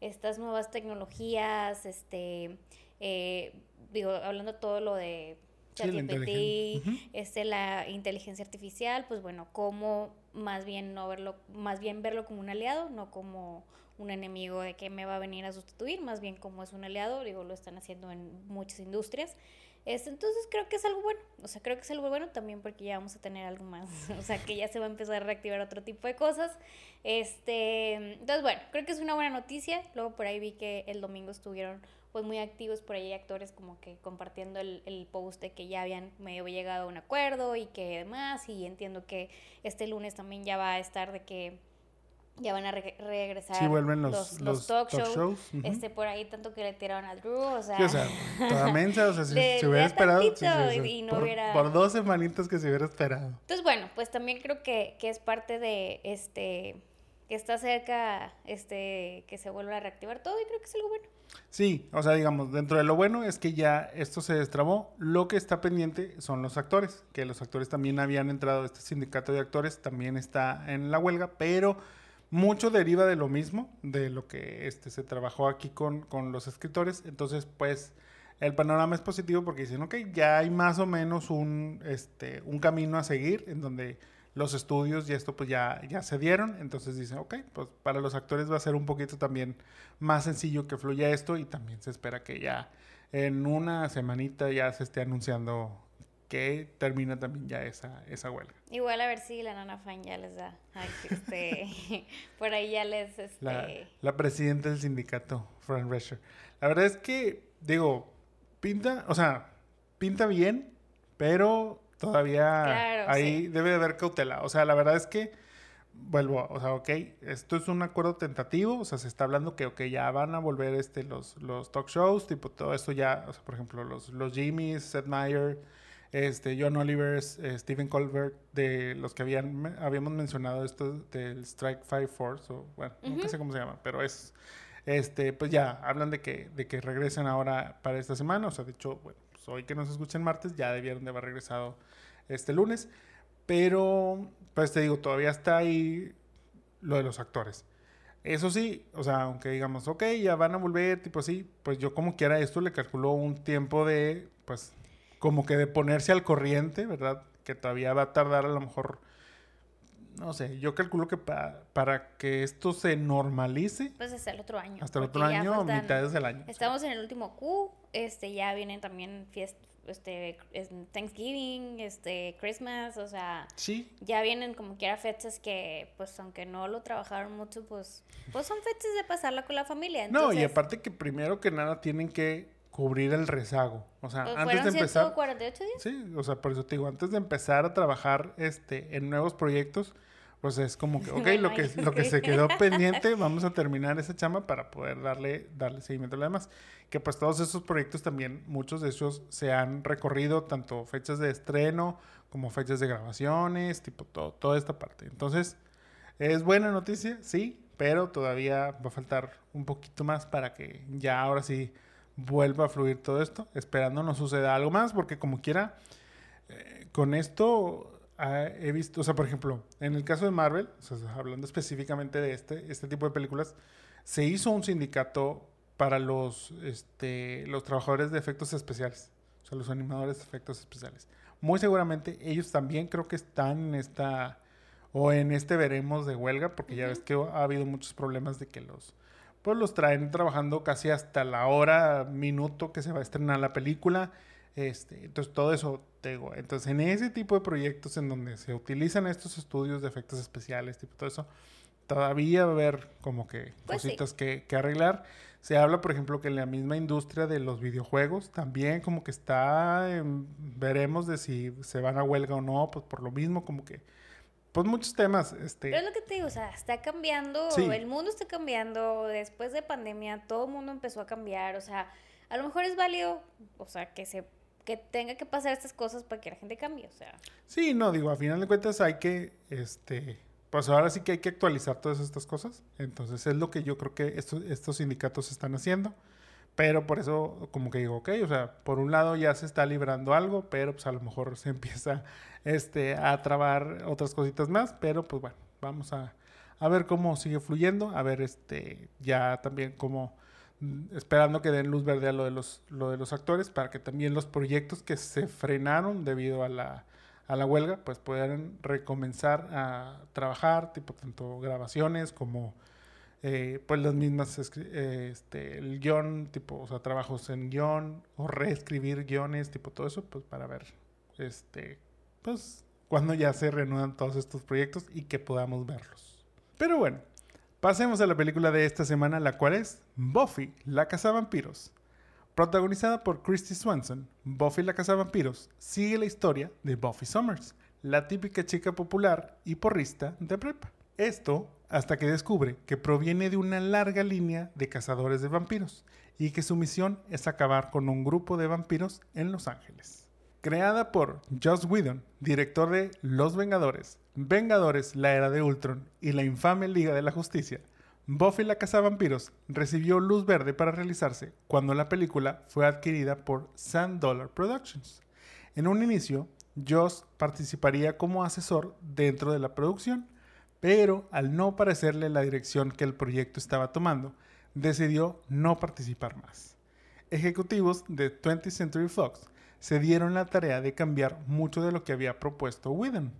estas nuevas tecnologías, este, eh, digo, hablando todo lo de ChatGPT, este, la inteligencia artificial, pues bueno, cómo más bien no verlo, más bien verlo como un aliado, no como un enemigo de que me va a venir a sustituir, más bien como es un aliado, digo, lo están haciendo en muchas industrias. Este, entonces creo que es algo bueno, o sea, creo que es algo bueno también porque ya vamos a tener algo más, *laughs* o sea, que ya se va a empezar a reactivar otro tipo de cosas. Este, entonces bueno, creo que es una buena noticia. Luego por ahí vi que el domingo estuvieron pues muy activos por ahí actores como que compartiendo el, el post de que ya habían medio llegado a un acuerdo y que demás y entiendo que este lunes también ya va a estar de que ya van a regresar sí, vuelven los, los, talk, shows, este por ahí tanto que le tiraron a Drew o sea, o sea toda mensa o sea si *laughs* se hubiera esperado y no por, hubiera... por dos semanitas que se hubiera esperado. Entonces bueno pues también creo que, que es parte de este que está cerca este que se vuelva a reactivar todo y creo que es algo bueno Sí, o sea, digamos, dentro de lo bueno es que ya esto se destrabó. Lo que está pendiente son los actores, que los actores también habían entrado, este sindicato de actores también está en la huelga, pero mucho deriva de lo mismo, de lo que este, se trabajó aquí con, con los escritores. Entonces, pues, el panorama es positivo porque dicen, ok, ya hay más o menos un, este, un camino a seguir en donde los estudios y esto pues ya, ya se dieron. Entonces dicen, ok, pues para los actores va a ser un poquito también más sencillo que fluya esto y también se espera que ya en una semanita ya se esté anunciando que termina también ya esa, esa huelga. Igual a ver si la nana fan ya les da. este, *laughs* por ahí ya les... Este... La, la, presidenta del sindicato, Fran Rescher. La verdad es que, digo, pinta, o sea, pinta bien, pero todavía ahí debe de haber cautela. O sea, la verdad es que, vuelvo, o sea, ok, esto es un acuerdo tentativo, o sea, se está hablando que, ok, ya van a volver este, los, los talk shows, tipo todo esto ya, o sea, por ejemplo, los, los Jimmys, Seth Meyer este, John Oliver, eh, Stephen Colbert, de los que habían, habíamos mencionado esto del Strike Five Force, o bueno, no sé cómo se llama, pero es, este, pues ya, hablan de que, de que regresen ahora para esta semana, o sea, de hecho, bueno, pues hoy que nos escuchen martes, ya debieron de haber regresado este lunes, pero, pues te digo, todavía está ahí lo de los actores. Eso sí, o sea, aunque digamos, ok, ya van a volver, tipo así, pues yo como quiera esto le calculo un tiempo de, pues, como que de ponerse al corriente, ¿verdad? Que todavía va a tardar a lo mejor, no sé, yo calculo que para que esto se normalice. Pues hasta el otro año. Hasta el otro año o mitades del año. Estamos en el último Q, este, ya vienen también fiestas este Thanksgiving, este Christmas, o sea, sí. ya vienen como quiera fechas que pues aunque no lo trabajaron mucho, pues pues son fechas de pasarla con la familia. No, y aparte que primero que nada tienen que cubrir el rezago. O sea, pues antes de empezar. 148 días? Sí, o sea, por eso te digo, antes de empezar a trabajar este, en nuevos proyectos, pues es como que, ok, lo, que, lo que se quedó *laughs* pendiente, vamos a terminar esa chama para poder darle, darle seguimiento a lo demás. Que pues todos esos proyectos también, muchos de ellos se han recorrido, tanto fechas de estreno como fechas de grabaciones, tipo todo, toda esta parte. Entonces, es buena noticia, sí, pero todavía va a faltar un poquito más para que ya ahora sí vuelva a fluir todo esto, esperando no suceda algo más, porque como quiera, eh, con esto ah, he visto, o sea, por ejemplo, en el caso de Marvel, hablando específicamente de este, este tipo de películas, se hizo un sindicato para los, este, los trabajadores de efectos especiales, o sea, los animadores de efectos especiales. Muy seguramente ellos también creo que están en esta, o en este veremos de huelga, porque ya ves que ha habido muchos problemas de que los pues los traen trabajando casi hasta la hora, minuto que se va a estrenar la película. Este, entonces todo eso, tengo. entonces en ese tipo de proyectos en donde se utilizan estos estudios de efectos especiales, tipo todo eso, todavía va a haber como que pues cositas que, que, arreglar. Se habla, por ejemplo, que en la misma industria de los videojuegos también como que está, veremos de si se van a huelga o no, pues por lo mismo como que pues muchos temas. Este... Pero es lo que te digo, o sea, está cambiando, el mundo está cambiando, después de pandemia todo el mundo empezó a cambiar, o sea, a lo mejor es válido, o sea, que se que tenga que pasar estas cosas para que la gente cambie, o sea. Sí, no, digo, a final de cuentas hay que, este, pues ahora sí que hay que actualizar todas estas cosas, entonces es lo que yo creo que estos, sindicatos están haciendo. Pero por eso como que digo, ok, o sea, por un lado ya se está librando algo, pero pues a lo mejor se *laughs* empieza este, a trabar otras cositas más, pero pues bueno, vamos a, a ver cómo sigue fluyendo, a ver este, ya también cómo esperando que den luz verde a lo de los, lo de los actores para que también los proyectos que se frenaron debido a la, a la huelga pues puedan recomenzar a trabajar, tipo tanto grabaciones como eh, pues las mismas, eh, este, el guion, tipo, o sea, trabajos en guion o reescribir guiones, tipo todo eso, pues para ver, este, pues, cuando ya se reanudan todos estos proyectos y que podamos verlos. Pero bueno, pasemos a la película de esta semana, la cual es Buffy, la Casa Vampiros. Protagonizada por Christy Swanson, Buffy la Casa Vampiros sigue la historia de Buffy Summers, la típica chica popular y porrista de prepa. Esto hasta que descubre que proviene de una larga línea de cazadores de vampiros y que su misión es acabar con un grupo de vampiros en Los Ángeles. Creada por Joss Whedon, director de Los Vengadores, Vengadores, la Era de Ultron y la infame Liga de la Justicia, Buffy la Vampiros recibió luz verde para realizarse cuando la película fue adquirida por Sand Dollar Productions. En un inicio, Joss participaría como asesor dentro de la producción, pero al no parecerle la dirección que el proyecto estaba tomando, decidió no participar más. Ejecutivos de 20th Century Fox se dieron la tarea de cambiar mucho de lo que había propuesto Whedon,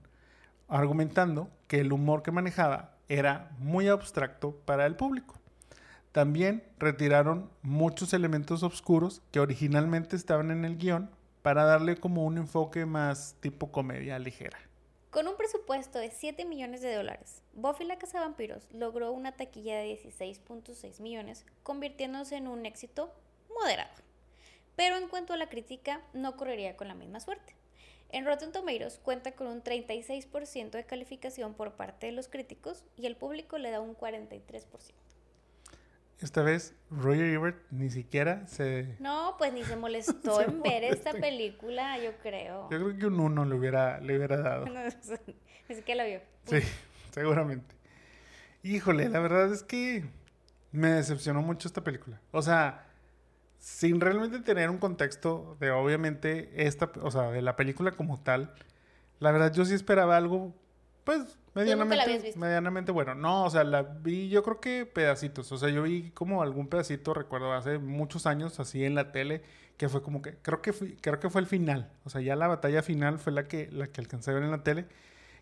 argumentando que el humor que manejaba era muy abstracto para el público. También retiraron muchos elementos oscuros que originalmente estaban en el guion para darle como un enfoque más tipo comedia ligera. Con un presupuesto de 7 millones de dólares, Buffy la Casa Vampiros logró una taquilla de 16.6 millones, convirtiéndose en un éxito moderado. Pero en cuanto a la crítica, no correría con la misma suerte. En Rotten Tomatoes cuenta con un 36% de calificación por parte de los críticos y el público le da un 43%. Esta vez Roger Ebert ni siquiera se... No, pues ni se molestó *laughs* en ver esta película, yo creo. Yo creo que un uno le hubiera, le hubiera dado. *laughs* No, ni siquiera la vio. Sí, seguramente. Híjole, la verdad es que me decepcionó mucho esta película. O sea, sin realmente tener un contexto de obviamente esta, o sea, de la película como tal, la verdad yo sí esperaba algo, pues Medianamente, medianamente bueno. No, o sea, la vi yo creo que pedacitos. O sea, yo vi como algún pedacito, recuerdo, hace muchos años, así en la tele, que fue como que, creo que, fui, creo que fue el final. O sea, ya la batalla final fue la que, la que alcancé a ver en la tele.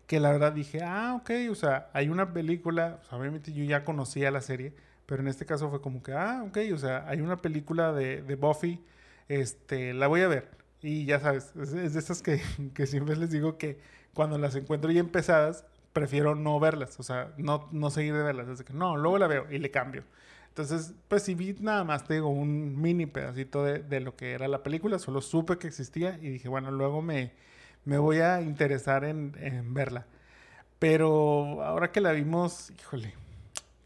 Que la verdad dije, ah, ok, o sea, hay una película, o sea, obviamente yo ya conocía la serie, pero en este caso fue como que, ah, ok, o sea, hay una película de, de Buffy, este, la voy a ver. Y ya sabes, es, es de esas que, *laughs* que siempre les digo que cuando las encuentro ya empezadas, prefiero no verlas, o sea, no, no seguir de verlas. Desde que no, luego la veo y le cambio. Entonces, pues si vi nada más, te digo, un mini pedacito de, de, lo que era la película, solo supe que existía y dije, bueno, luego me, me voy a interesar en, en, verla. Pero ahora que la vimos, híjole,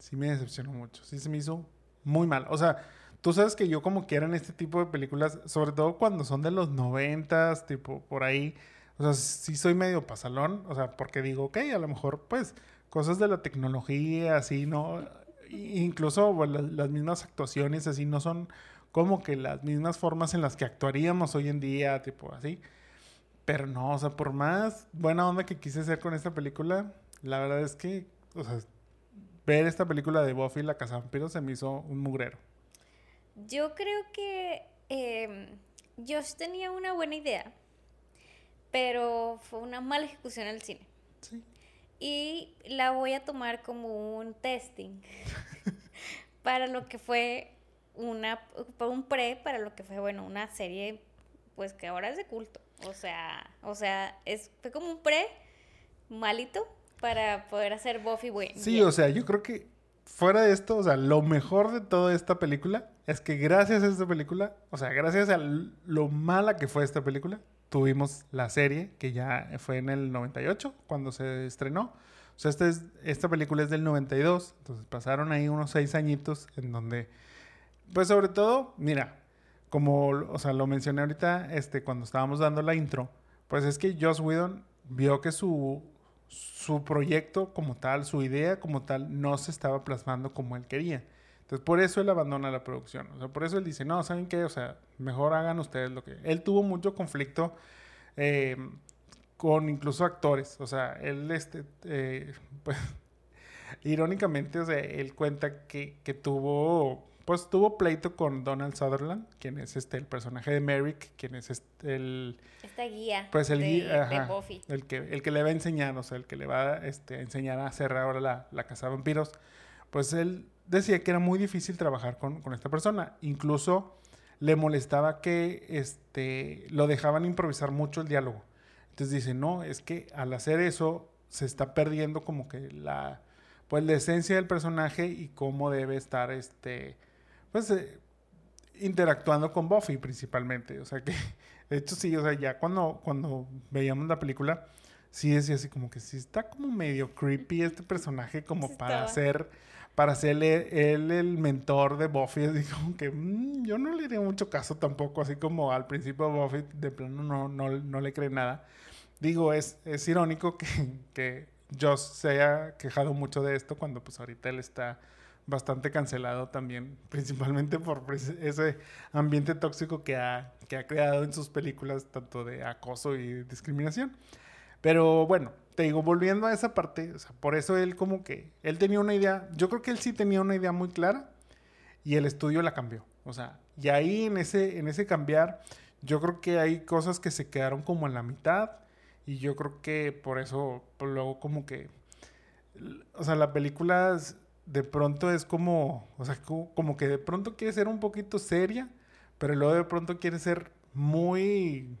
sí me decepcionó mucho, sí se me hizo muy mal. O sea, tú sabes que yo como quiera en este tipo de películas, sobre todo cuando son de los noventas, tipo por ahí, o sea, sí soy medio pasalón, o sea, porque digo, ok, a lo mejor, pues, cosas de la tecnología, así, ¿no? Incluso las mismas actuaciones, así, no son como que las mismas formas en las que actuaríamos hoy en día, tipo así. Pero no, o sea, por más buena onda que quise hacer con esta película, la verdad es que, o sea, ver esta película de Buffy la Vampiros se me hizo un mugrero. Yo creo que eh, Josh tenía una buena idea pero fue una mala ejecución en el cine. Sí. Y la voy a tomar como un testing *laughs* para lo que fue una, un pre para lo que fue, bueno, una serie, pues que ahora es de culto. O sea, o sea, es, fue como un pre malito para poder hacer Buffy bueno. Sí, o sea, yo creo que fuera de esto, o sea, lo mejor de toda esta película es que gracias a esta película, o sea, gracias a lo mala que fue esta película, tuvimos la serie, que ya fue en el 98, cuando se estrenó. O sea, esta, es, esta película es del 92, entonces pasaron ahí unos seis añitos en donde, pues sobre todo, mira, como, o sea, lo mencioné ahorita, este, cuando estábamos dando la intro, pues es que Joss Whedon vio que su, su proyecto como tal, su idea como tal, no se estaba plasmando como él quería. Entonces, por eso él abandona la producción. O sea, por eso él dice, no, ¿saben qué? O sea, mejor hagan ustedes lo que... Él tuvo mucho conflicto eh, con incluso actores. O sea, él, este, eh, *laughs* pues, irónicamente, o sea, él cuenta que, que tuvo pues tuvo pleito con Donald Sutherland, quien es este el personaje de Merrick, quien es este, el esta guía pues el de, guía, de Buffy. el que el que le va a enseñar, o sea, el que le va este, a enseñar a hacer ahora la, la casa de vampiros, pues él decía que era muy difícil trabajar con, con esta persona, incluso le molestaba que este lo dejaban improvisar mucho el diálogo. Entonces dice, "No, es que al hacer eso se está perdiendo como que la pues la esencia del personaje y cómo debe estar este pues eh, interactuando con Buffy principalmente. O sea que, *laughs* de hecho sí, o sea, ya cuando, cuando veíamos la película, sí decía así como que sí está como medio creepy este personaje como Sí para ser, para serle él el mentor de Buffy, *laughs* así como que mm, yo no le haría mucho caso tampoco, así como al principio Buffy de plano no, no, no le cree nada. Digo, es, es irónico que, que Joss se haya quejado mucho de esto cuando pues ahorita él está bastante cancelado también, *laughs* principalmente por pres- ese ambiente tóxico que ha, que ha creado en sus películas, tanto de acoso y discriminación. Pero bueno, te digo, volviendo a esa parte, o sea, por eso él como que, él tenía una idea, yo creo que él sí tenía una idea muy clara y el estudio la cambió. O sea, y ahí en ese, en ese cambiar, yo creo que hay cosas que se quedaron como en la mitad y yo creo que por eso pues, luego como que, o sea, la película de pronto es como, o sea, co- como que de pronto quiere ser un poquito seria, pero luego de pronto quiere ser muy,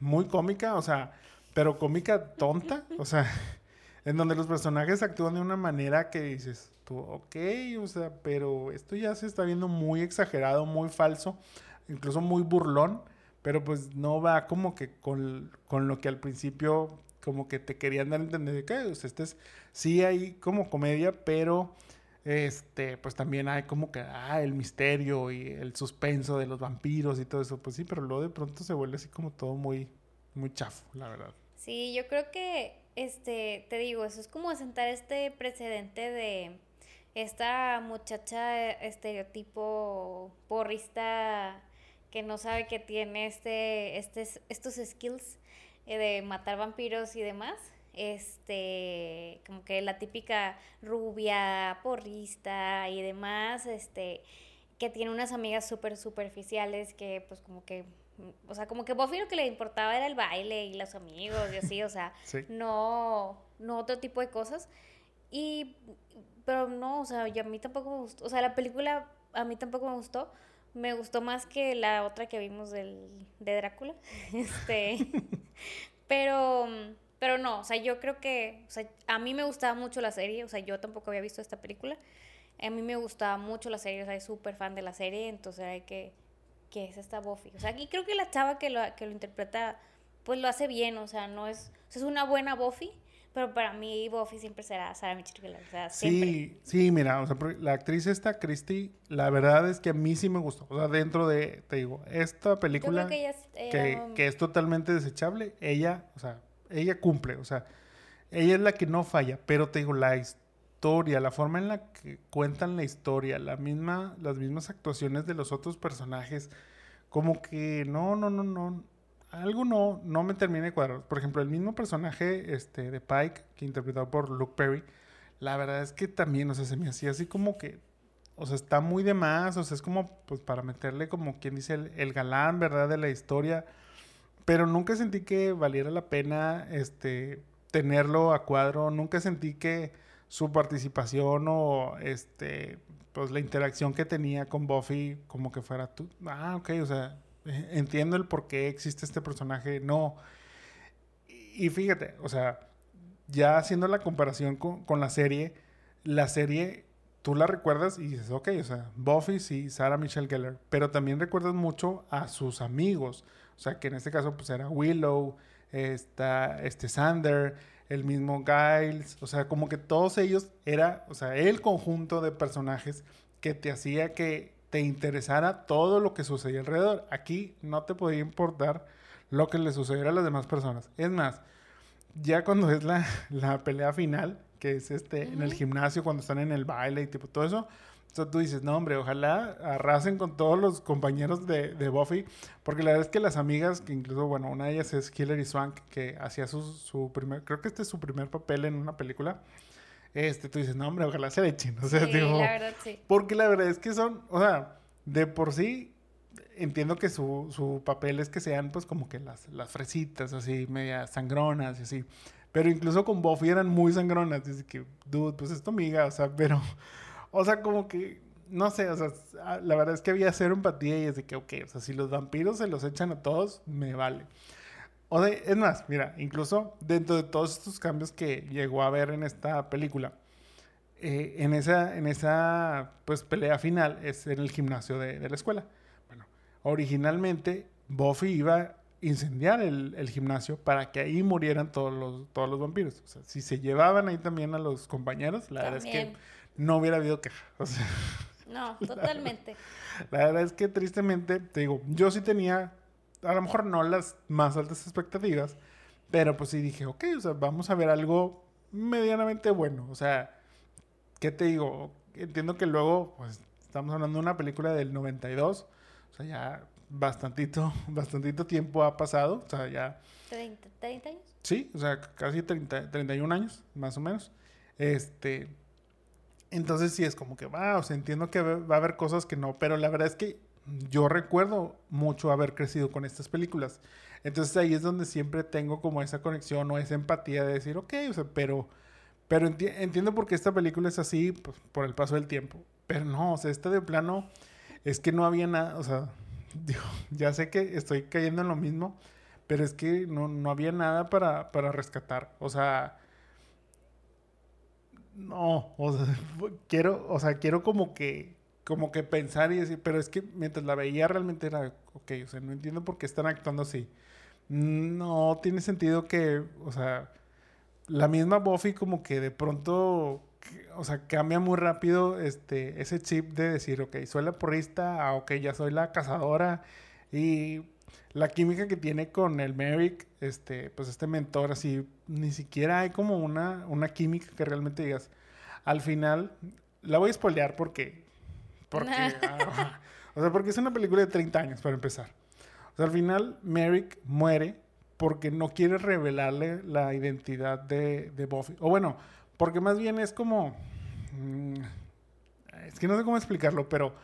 muy cómica, o sea, pero cómica tonta, o sea, *laughs* en donde los personajes actúan de una manera que dices, tú, ok, o sea, pero esto ya se está viendo muy exagerado, muy falso, incluso muy burlón, pero pues no va como que con, con lo que al principio como que te querían dar a entender de que, o sea, este es, sí hay como comedia, pero este, pues también hay como que, ah, el misterio y el suspenso de los vampiros y todo eso, pues sí, pero luego de pronto se vuelve así como todo muy, muy chafo, la verdad. Sí, yo creo que, este, te digo, eso es como sentar este precedente de esta muchacha estereotipo porrista que no sabe que tiene este, este, estos skills eh, de matar vampiros y demás. Este, como que la típica rubia, porrista y demás, este, que tiene unas amigas súper superficiales que pues como que, o sea, como que Buffy lo que le importaba era el baile y los amigos y así, o sea, *laughs* Sí. no, no otro tipo de cosas. Y, pero no, o sea, yo a mí tampoco me gustó, o sea, la película a mí tampoco me gustó. Me gustó más que la otra que vimos del, de Drácula. *laughs* Este, *laughs* pero, pero no, o sea, yo creo que, o sea, a mí me gustaba mucho la serie, o sea, yo tampoco había visto esta película. A mí me gustaba mucho la serie, o sea, súper fan de la serie, entonces hay que, que es esta Buffy. O sea, y creo que la chava que lo, que lo interpreta, pues lo hace bien, o sea, no es, o sea, es una buena Buffy, pero para mí Buffy siempre será Sarah Michelle Gellar, o sea, siempre. Sí, sí, mira, o sea, la actriz esta, Christy, la verdad es que a mí sí me gustó. O sea, dentro de, te digo, esta película que ella es- que, era- que es totalmente desechable, ella, o sea, ella cumple, o sea, ella es la que no falla, pero te digo, la historia, la forma en la que cuentan la historia, la misma, las mismas actuaciones de los otros personajes, como que no, no, no, no, algo no, no me termina de cuadrar. Por ejemplo, el mismo personaje este, de Pike, que interpretado por Luke Perry, la verdad es que también, o sea, se me hacía así como que, o sea, está muy de más, o sea, es como, pues, para meterle como quien dice el, el galán, ¿verdad? De la historia. Pero nunca sentí que valiera la pena, este, tenerlo a cuadro. Nunca sentí que su participación o, este, pues, la interacción que tenía con Buffy como que fuera tú. Ah, ok, o sea, eh, entiendo el por qué existe este personaje. No. Y, y fíjate, o sea, ya haciendo la comparación con, con la serie, la serie tú la recuerdas y dices, ok, o sea, Buffy sí, Sarah Michelle Gellar, pero también recuerdas mucho a sus amigos, o sea, que en este caso pues era Willow, está este Sander, el mismo Giles, o sea, como que todos ellos era, o sea, el conjunto de personajes que te hacía que te interesara todo lo que sucedía alrededor. Aquí no te podía importar lo que le sucediera a las demás personas. Es más, ya cuando es la, *laughs* la pelea final, que que es este, en el gimnasio cuando están en el baile y tipo todo eso. Entonces tú dices, no, hombre, ojalá arrasen con todos los compañeros de, de, Buffy, porque la verdad es que las amigas, que incluso, bueno, una de ellas es Hilary Swank, que hacía su, su primer, creo que este es su primer papel en una película. Este, tú dices, no, hombre, ojalá se le echen. O sea, Sí, la verdad, sí. Porque la verdad es que son, o sea, de por sí entiendo que su, su papel es que sean pues como que las, las fresitas así, media sangronas y así. Pero incluso con Buffy eran muy sangronas. Dice que, dude, pues es tu amiga, o sea, pero, o sea, como que, no sé, o sea, la verdad es que había cero empatía y es de que, ok, o sea, si los vampiros se los echan a todos, me vale. O sea, es más, mira, incluso dentro de todos estos cambios que llegó a ver en esta película, eh, en esa, en esa pues, pelea final es en el gimnasio de, de la escuela. Bueno, originalmente Buffy iba a incendiar el, el, gimnasio para que ahí murieran todos los, todos los vampiros. O sea, si se llevaban ahí también a los compañeros, la verdad es que no hubiera habido queja. *laughs* O sea, no, totalmente. La, la verdad es que tristemente, te digo, yo sí tenía, a lo mejor no las más altas expectativas, pero pues sí dije, ok, o sea, vamos a ver algo medianamente bueno. O sea, ¿qué te digo? Entiendo que luego, pues, estamos hablando de una película del 92, o sea, ya bastantito, *laughs* bastantito tiempo ha pasado, o sea, ya... 30, 30 años. Sí, o sea, casi 30, 31 años, más o menos. Este, entonces sí es como que, va, o sea, entiendo que va a haber cosas que no, pero la verdad es que yo recuerdo mucho haber crecido con estas películas. Entonces ahí es donde siempre tengo como esa conexión o esa empatía de decir, ok, o sea, pero, pero enti entiendo por qué esta película es así pues, por el paso del tiempo. Pero no, o sea, esta de plano es que no había nada, o sea, *laughs* digo, ya sé que estoy cayendo en lo mismo, pero es que no, no había nada para, para rescatar. O sea, no, o sea, *laughs* quiero, o sea, quiero como que, como que pensar y decir, pero es que mientras la veía realmente era, ok, o sea, no entiendo por qué están actuando así. No tiene sentido que, o sea, la misma Buffy como que de pronto, o sea, cambia muy rápido este, ese chip de decir, ok, soy la porrista, ah, ok, ya soy la cazadora. Y la química que tiene con el Merrick, este, pues este mentor, así, ni siquiera hay como una, una química que realmente digas. Al final, la voy a spoilear porque, porque, *laughs* ah, o sea, porque es una película de 30 años para empezar. O sea, al final, Merrick muere porque no quiere revelarle la identidad de, de Buffy. O bueno, porque más bien es como... Mmm, es que no sé cómo explicarlo, pero,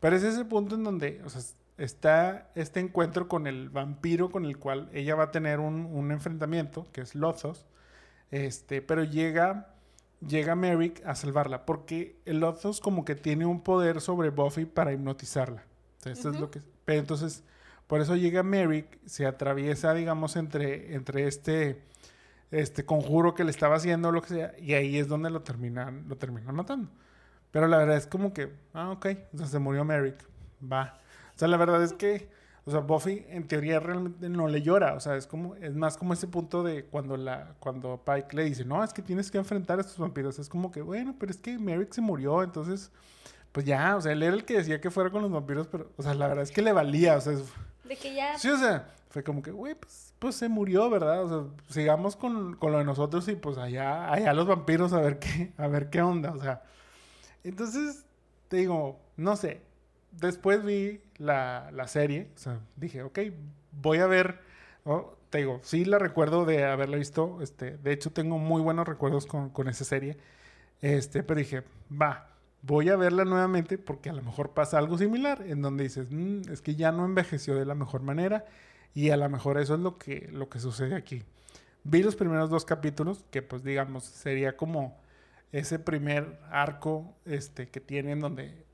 pero es ese punto en donde, o sea, está este encuentro con el vampiro con el cual ella va a tener un, un enfrentamiento, que es Lothos, este, pero llega, llega Merrick a salvarla, porque el Lothos como que tiene un poder sobre Buffy para hipnotizarla. Uh -huh. es lo que... Pero entonces, por eso llega Merrick, se atraviesa, digamos, entre, entre este, este conjuro que le estaba haciendo, lo que sea, y ahí es donde lo terminan, lo terminan matando. Pero la verdad es como que, ah, ok, sea, se murió Merrick, va. O sea, la verdad es que, o sea, Buffy en teoría realmente no le llora. O sea, es como, es más como ese punto de cuando la, cuando Pike le dice, no, es que tienes que enfrentar a estos vampiros. Es como que, bueno, pero es que Merrick se murió, entonces, pues ya, o sea, él era el que decía que fuera con los vampiros, pero, o sea, la verdad es que le valía, o sea, es, de que ya. Sí, o sea, fue como que, güey, pues, pues se murió, ¿verdad? O sea, sigamos con, con lo de nosotros y pues allá, allá los vampiros a ver qué, a ver qué onda, o sea. Entonces, te digo, no sé, después vi la, la, serie, dije, ok, voy a ver, oh, te digo, sí la recuerdo de haberla visto, este, de hecho tengo muy buenos recuerdos con, con, esa serie, este, pero dije, va, voy a verla nuevamente porque a lo mejor pasa algo similar, en donde dices, mmm, es que ya no envejeció de la mejor manera y a lo mejor eso es lo que, lo que sucede aquí. Vi los primeros dos capítulos, que pues digamos, sería como ese primer arco este, que tienen donde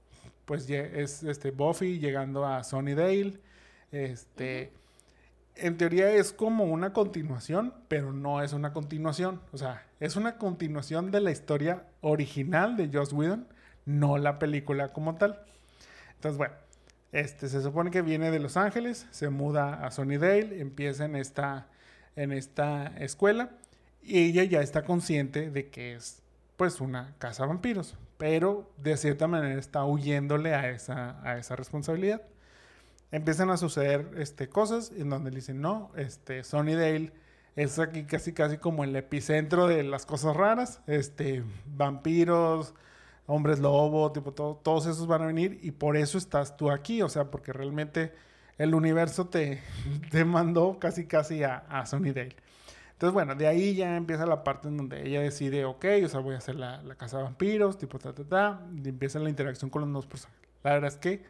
pues es este Buffy llegando a Sunnydale. Este, uh -huh. en teoría es como una continuación, pero no es una continuación. O sea, es una continuación de la historia original de Joss Whedon, no la película como tal. Entonces, bueno, este se supone que viene de Los Ángeles, se muda a Sunnydale, empieza en esta, en esta escuela y ella ya está consciente de que es pues una casa de vampiros, pero de cierta manera está huyéndole a esa, a esa responsabilidad. Empiezan a suceder este, cosas en donde le dicen, no, este, Sunnydale es aquí casi casi como el epicentro de las cosas raras, este, vampiros, hombres lobo, tipo, todos esos van a venir y por eso estás tú aquí, o sea, porque realmente el universo te, *laughs* te mandó casi casi a, a Sunnydale. Entonces, bueno, de ahí ya empieza la parte en donde ella decide, ok, o sea, voy a hacer la, la casa de vampiros, tipo, ta, ta, ta, y empieza la interacción con los dos personajes. La verdad es que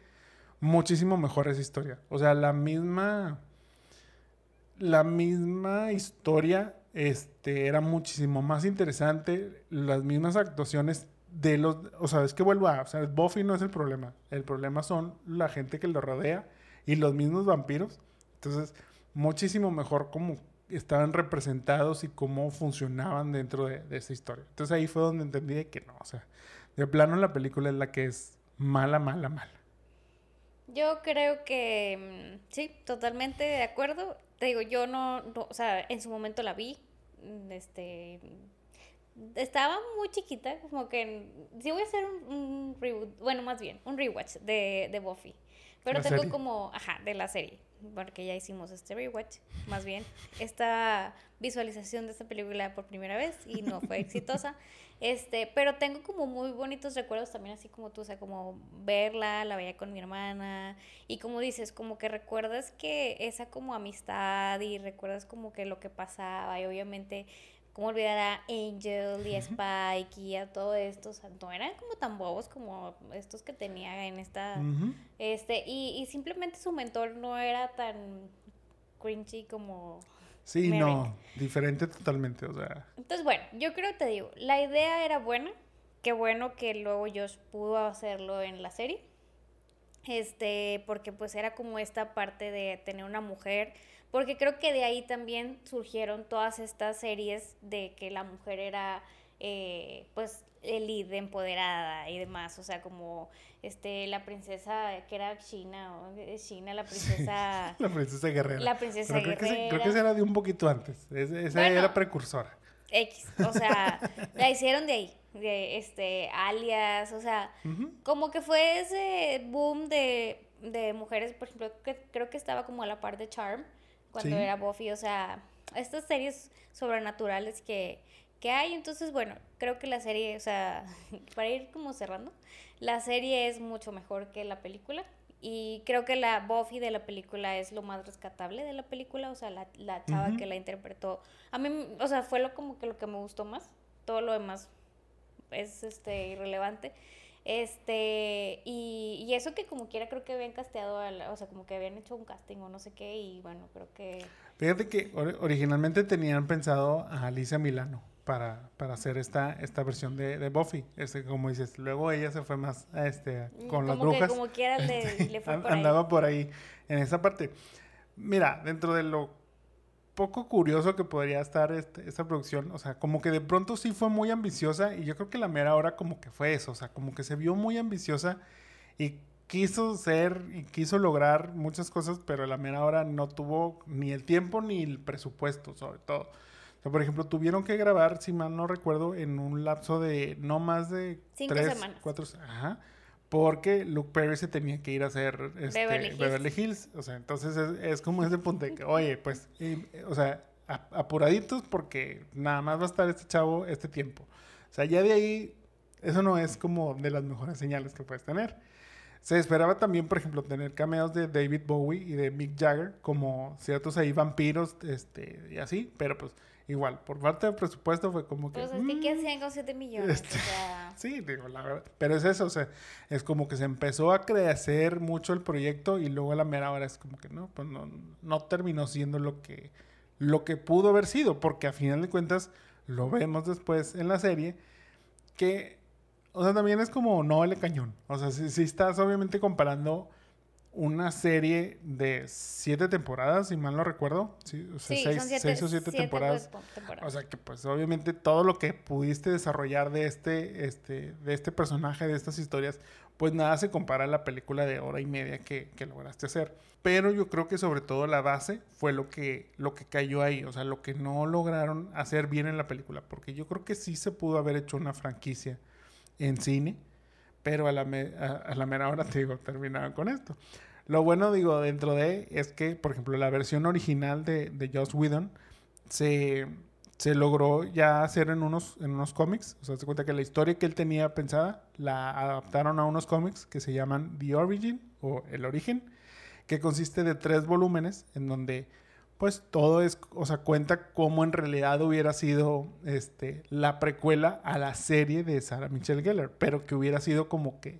muchísimo mejor esa historia. O sea, la misma, la misma historia este, era muchísimo más interesante, las mismas actuaciones de los, o sea, es que vuelvo a, o sea, Buffy no es el problema, el problema son la gente que lo rodea y los mismos vampiros. Entonces, muchísimo mejor como estaban representados y cómo funcionaban dentro de, esa historia. Entonces ahí fue donde entendí que no, o sea, de plano la película es la que es mala, mala, mala. Yo creo que mm, sí, totalmente de acuerdo. Te digo, yo no, o sea, en su momento la vi, mm, este, estaba muy chiquita, como que sí voy a hacer un, reboot, bueno, más bien, un rewatch de, de Buffy. Pero tengo como, ajá, de la serie porque ya hicimos este rewatch, más bien, esta visualización de esta película por primera vez y no fue *laughs* exitosa. Este, pero tengo como muy bonitos recuerdos también, así como tú, o sea, como verla, la veía con mi hermana, y como dices, como que recuerdas que esa como amistad y recuerdas como que lo que pasaba, y obviamente cómo olvidar a Angel y a Spike y a todo esto, o sea, no eran como tan bobos como estos que tenía en esta, este, y, y, simplemente su mentor no era tan cringy como... Sí, no, diferente totalmente, o sea. Entonces, bueno, yo creo que te digo, la idea era buena, qué bueno que luego Josh pudo hacerlo en la serie, este, porque pues era como esta parte de tener una mujer porque creo que de ahí también surgieron todas estas series de que la mujer era, eh, pues, el empoderada y demás, o sea, como este la princesa que era China, o China, la princesa... *laughs* la princesa guerrera. La princesa creo guerrera. Que creo que esa era de un poquito antes, esa, era precursora. X, o sea, *laughs* la hicieron de ahí, de este, alias, o sea, como que fue ese boom de, de mujeres, por ejemplo, que creo que estaba como a la par de Charm, cuando era Buffy, o sea, estas series sobrenaturales que, que hay. Entonces, bueno, creo que la serie, o sea, *laughs* para ir como cerrando, la serie es mucho mejor que la película. Y creo que la Buffy de la película es lo más rescatable de la película, o sea, la, la chava que la interpretó. A mí, o sea, fue lo como que lo que me gustó más. Todo lo demás es este irrelevante. Este, y, y, eso que como quiera creo que habían casteado, o sea, como que habían hecho un casting o no sé qué, y bueno, creo que... Fíjate que originalmente tenían pensado a Alicia Milano para, para hacer esta, esta versión de, de Buffy. Este, como dices, luego ella se fue más este, mm, con las brujas. como quiera le, le fue *laughs* por Andaba por ahí en esa parte. Mira, dentro de lo poco curioso que podría estar este, esta producción. O sea, como que de pronto sí fue muy ambiciosa y yo creo que la mera hora como que fue eso. O sea, como que se vio muy ambiciosa y quiso ser y quiso lograr muchas cosas, pero la mera hora no tuvo ni el tiempo ni el presupuesto, sobre todo. O sea, por ejemplo, tuvieron que grabar, si mal no recuerdo, en un lapso de no más de Cinco tres, semanas. cuatro, ajá porque Luke Perry se tenía que ir a hacer este, Beverly, Hills. O sea, entonces es, como ese punto de que, oye, pues, o sea, apuraditos porque nada más va a estar este chavo este tiempo. O sea, ya de ahí, eso no es como de las mejores señales que puedes tener. Se esperaba también, por ejemplo, tener cameos de David Bowie y de Mick Jagger, como ciertos ahí vampiros, este, y así, pero pues igual, por parte del presupuesto fue como que... Pues es ¿qué mm, hacían con 7 millones? Este, *laughs* sí, digo, la verdad. Pero es eso, o sea, es como que se empezó a crecer mucho el proyecto y luego a la mera hora es como que no, pues no, no terminó siendo lo que, lo que pudo haber sido, porque a final de cuentas lo vemos después en la serie, que, o sea, también es como no el cañón. O sea, si, si estás obviamente comparando una serie de siete temporadas, si mal no recuerdo. Sí, o sea, seis, o siete, temporadas. O sea que pues obviamente todo lo que pudiste desarrollar de este, este, de este personaje, de estas historias, pues nada se compara a la película de hora y media que, que lograste hacer. Pero yo creo que sobre todo la base fue lo que, lo que cayó ahí, o sea, lo que no lograron hacer bien en la película, porque yo creo que sí se pudo haber hecho una franquicia en cine pero a la, mera hora, te *laughs* digo, terminaron con esto. Lo bueno, digo, dentro de, es que, por ejemplo, la versión original de, de Joss Whedon se, se logró ya hacer en unos, en unos cómics. O sea, se cuenta que la historia que él tenía pensada la adaptaron a unos cómics que se llaman The Origin o El Origen, que consiste de tres volúmenes en donde pues todo es, o sea, cuenta cómo en realidad hubiera sido este, la precuela a la serie de Sarah Michelle Gellar, pero que hubiera sido como que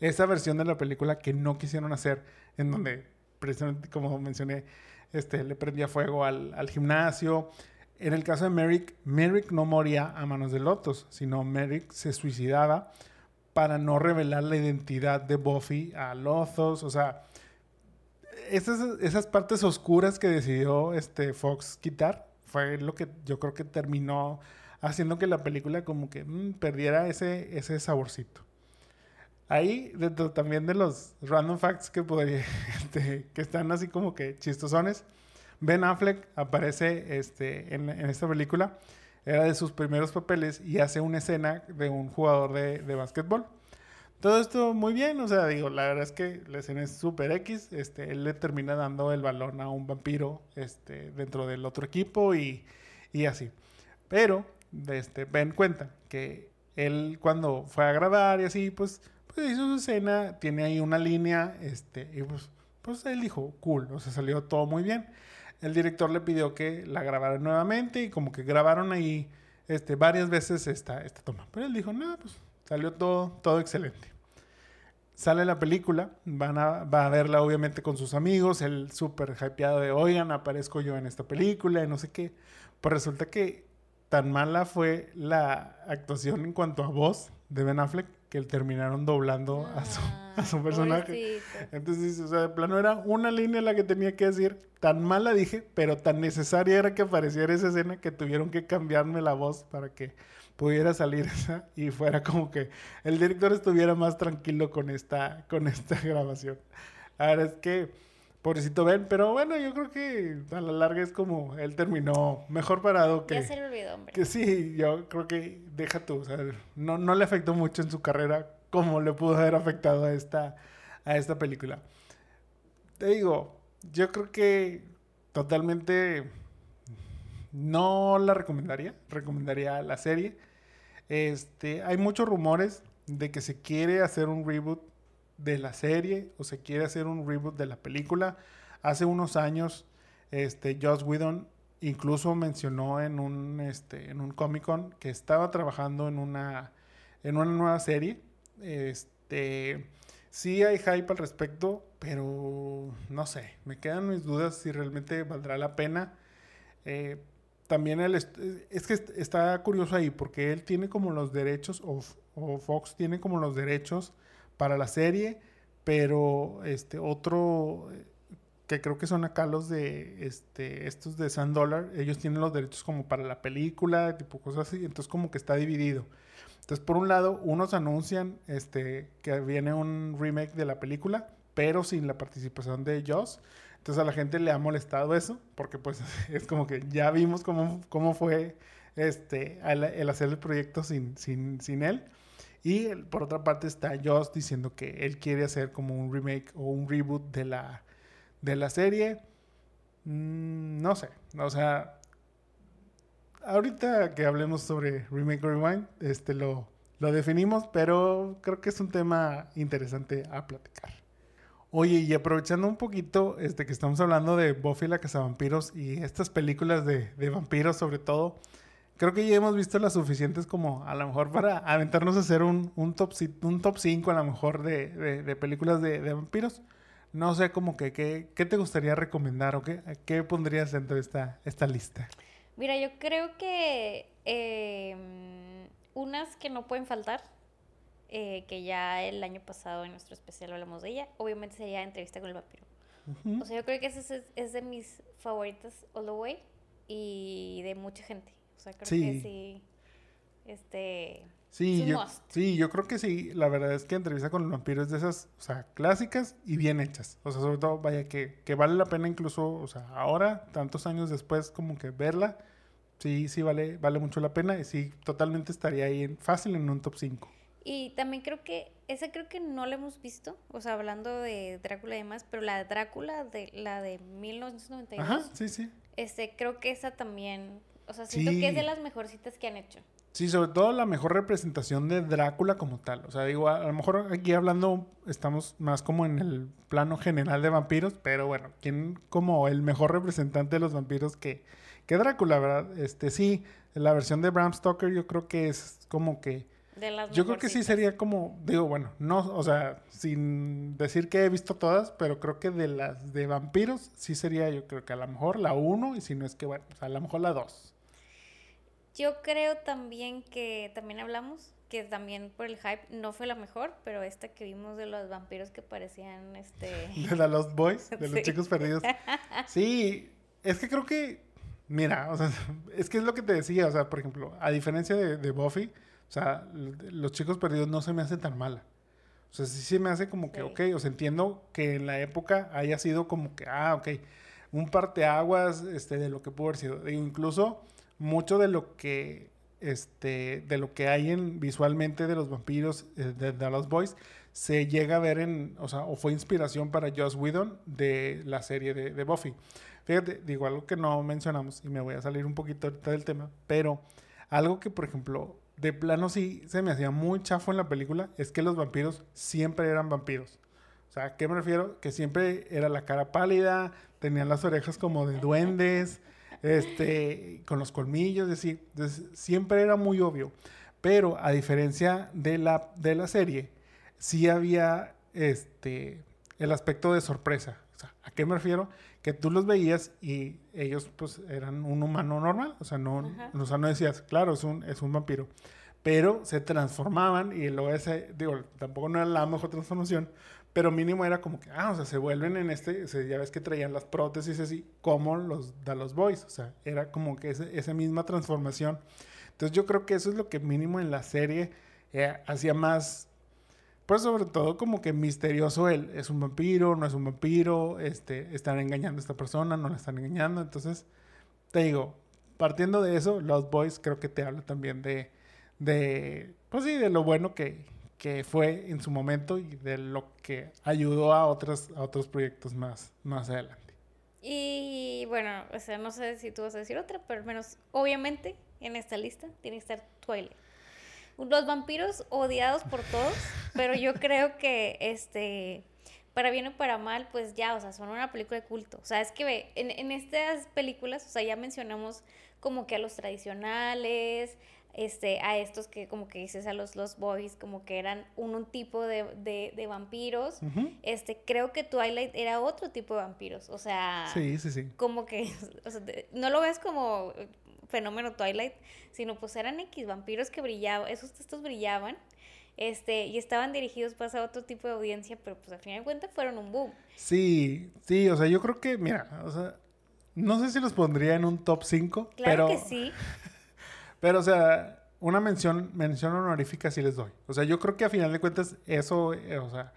esa versión de la película que no quisieron hacer, en donde precisamente como mencioné, este, le prendía fuego al, al gimnasio. En el caso de Merrick, Merrick no moría a manos de Lotus, sino Merrick se suicidaba para no revelar la identidad de Buffy a Lothos. O sea, esas, esas partes oscuras que decidió este Fox quitar fue lo que yo creo que terminó haciendo que la película como que mm, perdiera ese, ese saborcito. Ahí, dentro también de los random facts que podría, *laughs* este, que están así como que chistosones, Ben Affleck aparece este, en, en, esta película, era de sus primeros papeles y hace una escena de un jugador de, de básquetbol. Todo esto muy bien, o sea, digo, la verdad es que la escena es súper X, este, él le termina dando el balón a un vampiro este, dentro del otro equipo y, y así. Pero, este, Ben cuenta que él cuando fue a grabar y así, pues pues hizo su escena, tiene ahí una línea, este, y pues, pues él dijo, cool, o sea, salió todo muy bien. El director le pidió que la grabaran nuevamente y como que grabaron ahí este, varias veces esta, esta toma. Pero él dijo, no, pues salió todo, todo excelente. Sale la película, van a, va a verla obviamente con sus amigos, el súper hypeado de, oigan, aparezco yo en esta película y no sé qué. Pues resulta que tan mala fue la actuación en cuanto a voz de Ben Affleck que terminaron doblando a, su, a su personaje. Pobrecito. Entonces, o sea, de plano era una línea la que tenía que decir. Tan mala dije, pero tan necesaria era que apareciera esa escena que tuvieron que cambiarme la voz para que pudiera salir *laughs* esa y fuera como que el director estuviera más tranquilo con esta, con esta *laughs* grabación. La verdad es que, pobrecito Ben, pero bueno, yo creo que a la larga es como él terminó mejor parado que... Ya se le olvidó, hombre. Que sí, yo creo que deja tú, o sea, no, no le afectó mucho en su carrera como le pudo haber afectado a esta, a esta película. Te digo, yo creo que totalmente no la recomendaría, recomendaría la serie. Este, hay muchos rumores de que se quiere hacer un reboot de la serie o se quiere hacer un reboot de la película. Hace unos años, este, Joss Whedon incluso mencionó en un, este, en un Comic Con que estaba trabajando en una, en una nueva serie. Este, sí hay hype al respecto, pero no sé, me quedan mis dudas si realmente valdrá la pena. Eh, también él es, que está curioso ahí porque él tiene como los derechos o, o, Fox tiene como los derechos para la serie, pero este otro que creo que son acá los de este estos de Sand Dollar, ellos tienen los derechos como para la película, tipo cosas así, entonces como que está dividido. Entonces, por un lado, unos anuncian este que viene un remake de la película, pero sin la participación de Joss. Entonces a la gente le ha molestado eso, porque pues *laughs* es como que ya vimos cómo, cómo fue este, el, hacer el proyecto sin, sin, sin él. Y por otra parte está Joss diciendo que él quiere hacer como un remake o un reboot de la, de la serie. Mm, no sé, o sea, ahorita que hablemos sobre Remake or Rewind, este lo, lo definimos, pero creo que es un tema interesante a platicar. Oye, y aprovechando un poquito este, que estamos hablando de Buffy la Cazavampiros y estas películas de, de, vampiros sobre todo, creo que ya hemos visto las suficientes como a lo mejor para aventarnos a hacer un, un, top, un top 5 a lo mejor de, de, películas de, vampiros. No sé como que qué te gustaría recomendar o qué, qué pondrías dentro de esta, esta lista. Mira, yo creo que eh, unas que no pueden faltar eh, que ya el año pasado en nuestro especial hablamos de ella, obviamente sería Entrevista con el vampiro. Uh -huh. O sea, yo creo que ese es, es, de mis favoritas all the way y de mucha gente. O sea, creo sí. que sí. Este. Sí yo, sí, yo creo que sí. La verdad es que Entrevista con el vampiro es de esas, o sea, clásicas y bien hechas. O sea, sobre todo, vaya, que, que vale la pena incluso, o sea, ahora, tantos años después, como que verla. Sí, sí, vale, vale mucho la pena. Y sí, totalmente estaría ahí en, fácil en un top 5. Y también creo que, esa creo que no la hemos visto, o sea, hablando de Drácula y demás, pero la de Drácula, de, la de 1992. Ajá, sí, sí. Este, creo que esa también, o sea, siento que es de las mejorcitas que han hecho. Sí, sobre todo la mejor representación de Drácula como tal. O sea, digo, a, lo mejor aquí hablando estamos más como en el plano general de vampiros, pero bueno, ¿quién como el mejor representante de los vampiros que, que Drácula, verdad? Este sí, la versión de Bram Stoker yo creo que es como que... De las yo creo que sí sería como, digo, bueno, no, o sea, sin decir que he visto todas, pero creo que de las de vampiros sí sería yo creo que a lo mejor la uno y si no es que, bueno, a lo mejor la dos. Yo creo también que también hablamos que también por el hype no fue la mejor, pero esta que vimos de los vampiros que parecían este *laughs* de la Lost Boys, de los *laughs* chicos perdidos. *laughs* Sí, es que creo que mira, o sea, es que es lo que te decía, o sea, por ejemplo, a diferencia de, Buffy, o sea, los chicos perdidos no se me hace tan mala. O sea, sí se me hace como que, ok, o sea, entiendo que en la época haya sido como que, ah, ok, un parteaguas este, de lo que pudo haber sido. Digo, incluso mucho de lo que este de lo que hay en visualmente de los vampiros eh, de, The los Boys se llega a ver en o sea o fue inspiración para Joss Whedon de la serie de, Buffy fíjate digo algo que no mencionamos y me voy a salir un poquito ahorita del tema pero algo que por ejemplo de plano sí se me hacía muy chafo en la película es que los vampiros siempre eran vampiros o sea ¿a qué me refiero? que siempre era la cara pálida tenían las orejas como de duendes este, con los colmillos, es decir, siempre era muy obvio. Pero a diferencia de la, de la serie, sí había este, el aspecto de sorpresa. ¿A qué me refiero? Que tú los veías y ellos pues eran un humano normal, o sea, no, no decías, claro, es un, es un vampiro, pero se transformaban y luego ese, digo, tampoco no era la mejor transformación, pero mínimo era como que, ah, o sea, se vuelven en este, ya ves que traían las prótesis así, como los da los boys, o sea, era como que esa misma transformación. Entonces yo creo que eso es lo que mínimo en la serie eh, hacía más, pues sobre todo como que misterioso él, es un vampiro, no es un vampiro, este, están engañando a esta persona, no la están engañando, entonces te digo, partiendo de eso, los boys creo que te habla también de, de, pues sí, de lo bueno que, que fue en su momento y de lo que ayudó a otros, a otros proyectos más, más adelante. Y bueno, o sea, no sé si tú vas a decir otra, pero al menos, obviamente, en esta lista tiene que estar Twilight. Los vampiros odiados por todos, pero yo creo que este para bien o para mal, pues ya, o sea, son una película de culto. O sea, es que ve, en, en estas películas, o sea, ya mencionamos como que a los tradicionales, este, a estos que como que dices a los Lost Boys, como que eran un, tipo de, vampiros. Este, creo que Twilight era otro tipo de vampiros. O sea, sí, sí, sí. como que, *laughs* o sea, no lo ves como fenómeno Twilight, sino pues eran X vampiros que brillaban, esos textos brillaban. Este, y estaban dirigidos pues a otro tipo de audiencia, pero pues al final de cuentas fueron un boom. Sí, sí, o sea, yo creo que, mira, o sea, no sé si los pondría en un top 5, claro que sí. *laughs* Pero, o sea, una mención, mención honorífica sí les doy. O sea, yo creo que a final de cuentas eso, eh, o sea,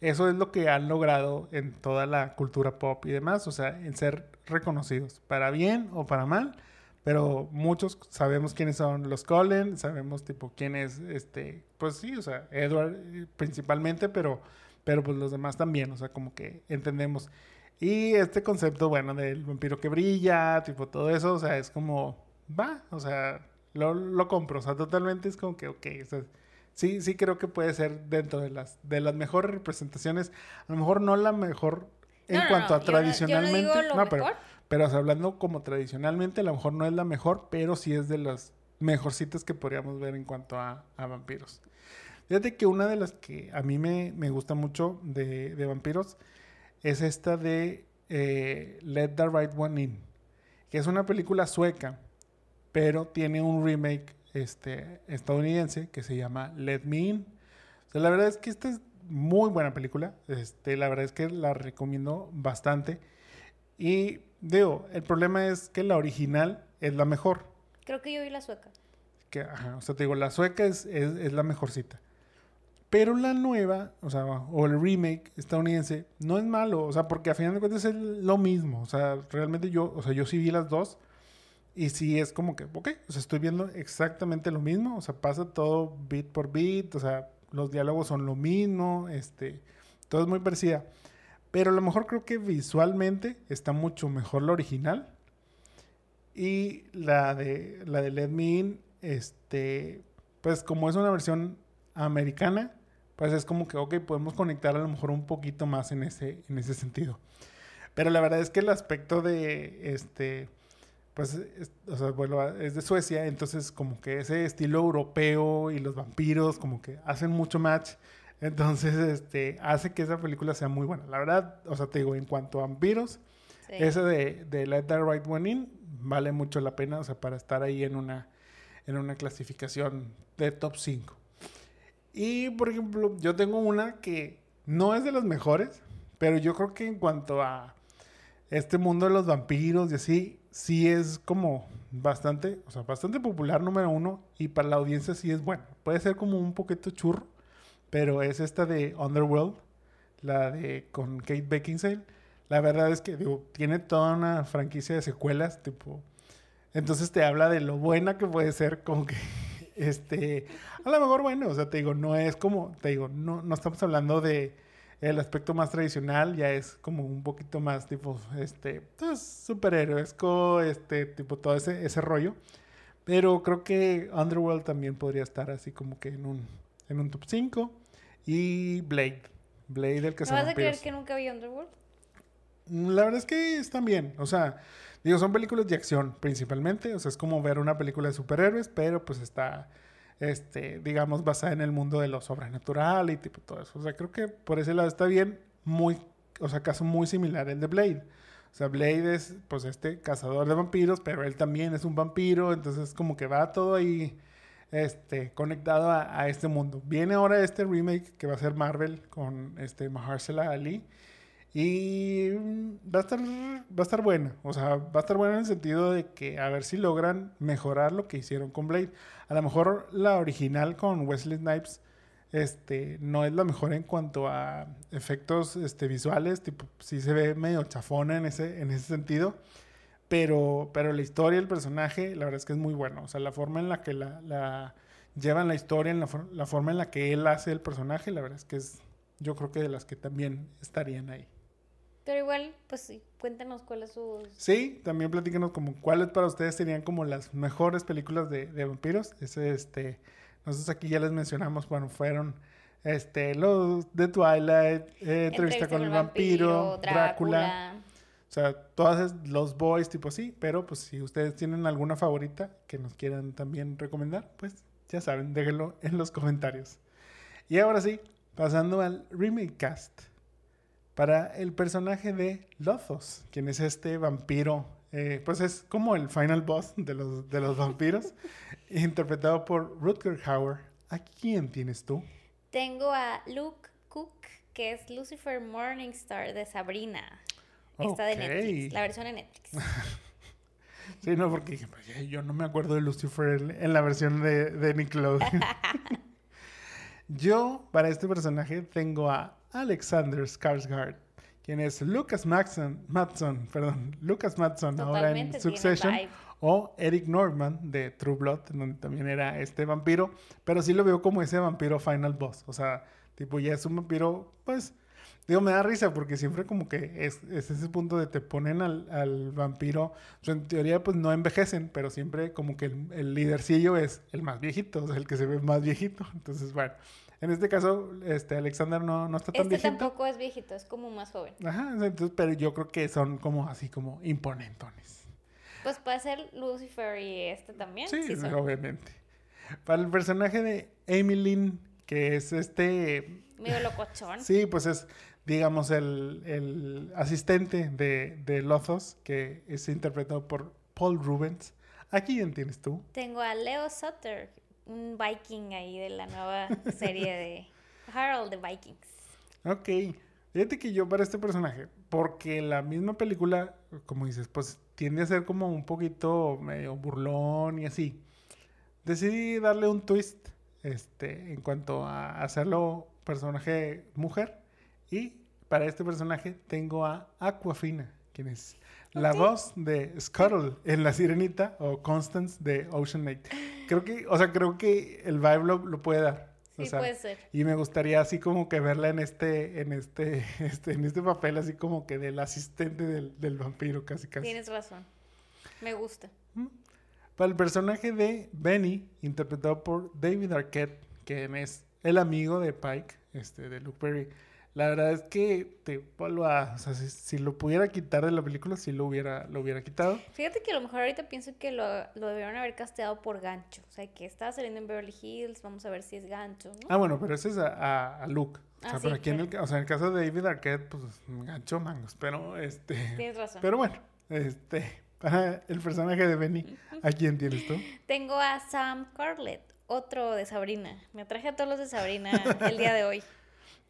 eso es lo que han logrado en toda la cultura pop y demás, o sea, en ser reconocidos, para bien o para mal, pero muchos sabemos quiénes son los Cullen, sabemos tipo quién es, este, pues sí, o sea, Edward eh, principalmente, pero, pero pues los demás también, o sea, como que entendemos. Y este concepto, bueno, del vampiro que brilla, tipo todo eso, o sea, es como, va, o sea, lo, lo compro. O sea, totalmente es como que, ok, sí, sí creo que puede ser dentro de las, de las mejores representaciones. A lo mejor no la mejor en cuanto a tradicionalmente. No, pero, pero hablando como tradicionalmente, a lo mejor no es la mejor, pero sí es de las mejorcitas que podríamos ver en cuanto a, vampiros. Fíjate que una de las que a mí me, gusta mucho de, vampiros es esta de eh, Let the Right One In, que es una película sueca pero tiene un remake este, estadounidense que se llama Let Me In. la verdad es que esta es muy buena película. Este, la verdad es que la recomiendo bastante. Y digo, el problema es que la original es la mejor. Creo que yo vi la sueca. Que, ajá, o sea, te digo, la sueca es, es, la mejorcita. Pero la nueva, o sea, o el remake estadounidense, no es malo, o sea, porque a final de cuentas es lo mismo. O sea, realmente yo, o sea, yo sí vi las dos. Y sí es como que, ok, o sea, estoy viendo exactamente lo mismo, o sea, pasa todo bit por bit, o sea, los diálogos son lo mismo, este, todo es muy parecida. Pero a lo mejor creo que visualmente está mucho mejor la original. Y la de, la de Let Me este, pues como es una versión americana, pues es como que, ok, podemos conectar a lo mejor un poquito más en ese, en ese sentido. Pero la verdad es que el aspecto de, este, pues, es, o sea, es de Suecia, entonces como que ese estilo europeo y los vampiros como que hacen mucho match. Entonces, este, hace que esa película sea muy buena. La verdad, o sea, te digo, en cuanto a vampiros, Sí. ese de, de Let the Right One In vale mucho la pena, o sea, para estar ahí en una, en una clasificación de top 5. Y, por ejemplo, yo tengo una que no es de las mejores, pero yo creo que en cuanto a este mundo de los vampiros y así, sí es como bastante, o sea, bastante popular número uno y para la audiencia sí es bueno. Puede ser como un poquito churro, pero es esta de Underworld, la de con Kate Beckinsale. La verdad es que digo, tiene toda una franquicia de secuelas, tipo. Entonces te habla de lo buena que puede ser, como que *laughs* este, a lo mejor bueno, o sea, te digo, no es como, te digo, no, no estamos hablando de el aspecto más tradicional, ya es como un poquito más tipo, este, pues, superhéroesco, este, tipo todo ese, ese rollo. Pero creo que Underworld también podría estar así como que en un, en un top 5. Y Blade. Blade, el ¿No que vas a creer que nunca vi Underworld? La verdad es que están bien. O sea, digo, son películas de acción principalmente. O sea, es como ver una película de superhéroes, pero pues está, este, digamos, basada en el mundo de lo sobrenatural y tipo todo eso. O sea, creo que por ese lado está bien. Muy, o sea, caso muy similar el de Blade. O sea, Blade es, pues, este cazador de vampiros, pero él también es un vampiro. Entonces, como que va todo ahí, este, conectado a, a este mundo. Viene ahora este remake que va a ser Marvel con, este, Mahershala Ali. Y va a estar, va a estar buena. O sea, va a estar buena en el sentido de que a ver si logran mejorar lo que hicieron con Blade. A lo mejor la original con Wesley Snipes este, no es la mejor en cuanto a efectos este, visuales. Tipo, sí se ve medio chafona en ese, en ese sentido. Pero, pero la historia, el personaje, la verdad es que es muy bueno. O sea, la forma en la que la, la llevan la historia, en la, for- la forma en la que él hace el personaje, la verdad es que es, yo creo que de las que también estarían ahí. Pero igual, pues sí, cuéntanos cuál es su... Sí, también platícanos como cuáles para ustedes serían como las mejores películas de, de vampiros. Ese, este, nosotros aquí ya les mencionamos, bueno, fueron este, los de Twilight, eh, Entrevista con el vampiro, Drácula. Sea, todas los boys, tipo así, pero pues si ustedes tienen alguna favorita que nos quieran también recomendar, pues ya saben, déjenlo en los comentarios. Y ahora sí, pasando al remake cast. Para el personaje de Lothos, quien es este vampiro, eh, pues es como el final boss de los, de los vampiros, *laughs* interpretado por Rutger Hauer. ¿A quién tienes tú? Tengo a Luke Cook, que es Lucifer Morningstar de Sabrina. Esta de. Netflix, la versión de Netflix. *laughs* Sí, no, porque dije, "Pues, yo no me acuerdo de Lucifer en, la versión de, de Nickelodeon. *laughs* yo, para este personaje, tengo a Alexander Skarsgård, quien es Lucas Matson, Matson, perdón, Lucas Matson ahora en Succession, o Eric Norman de True Blood, donde también era este vampiro, pero sí lo veo como ese vampiro final boss, o sea, tipo ya es un vampiro, pues, digo, me da risa porque siempre como que es, es ese punto de te ponen al, al vampiro, o sea, en teoría pues no envejecen, pero siempre como que el, el lidercillo es el más viejito, o sea, el que se ve más viejito, *laughs* entonces bueno, en este caso, este Alexander no, no está tan Este viejito. tampoco es viejito, es como más joven. Ajá, entonces, pero yo creo que son como así como imponentones. Pues puede ser Lucifer y este también. Sí, obviamente. Para el personaje de Lynn, que es este. medio locochón. Sí, pues es, digamos, el, el asistente de, de Lothos, que es interpretado por Paul Rubens. ¿A quién tienes tú? Tengo a Leo Sutter, un viking ahí de la nueva serie de Harold the Vikings. Ok. Fíjate que yo para este personaje, porque la misma película, como dices, pues tiende a ser como un poquito medio burlón y así. Decidí darle un twist este, en cuanto a hacerlo personaje mujer. Y para este personaje tengo a Aquafina, quien es la voz de Scuttle en La Sirenita o Constance de Ocean Eight. Creo que, o sea, creo que el vibe lo, lo puede dar. O Sí, sea, puede ser. y me gustaría así como que verla en este, en este, *laughs* este, en este papel así como que del asistente del, del vampiro, casi casi. Tienes razón. Me gusta. Para el personaje de Benny, interpretado por David Arquette, quien es el amigo de Pike, este, de Luke Perry. La verdad es que te vuelvo a, o sea, si, si lo pudiera quitar de la película, sí lo hubiera, lo hubiera quitado. Fíjate que a lo mejor ahorita pienso que lo, lo debieron haber casteado por gancho. O sea, que estaba saliendo en Beverly Hills, vamos a ver si es gancho, ¿no? Ah, bueno, pero ese es a, a- a Luke. O sea, Ah, pero aquí en el, o sea, en el caso de David Arquette, pues gancho mangos. Pero este. Tienes razón. Pero bueno, este. Para el personaje de Benny, ¿a quién tienes tú? *laughs* Tengo a Sam Carlet, otro de Sabrina. Me traje a todos los de Sabrina el día de hoy.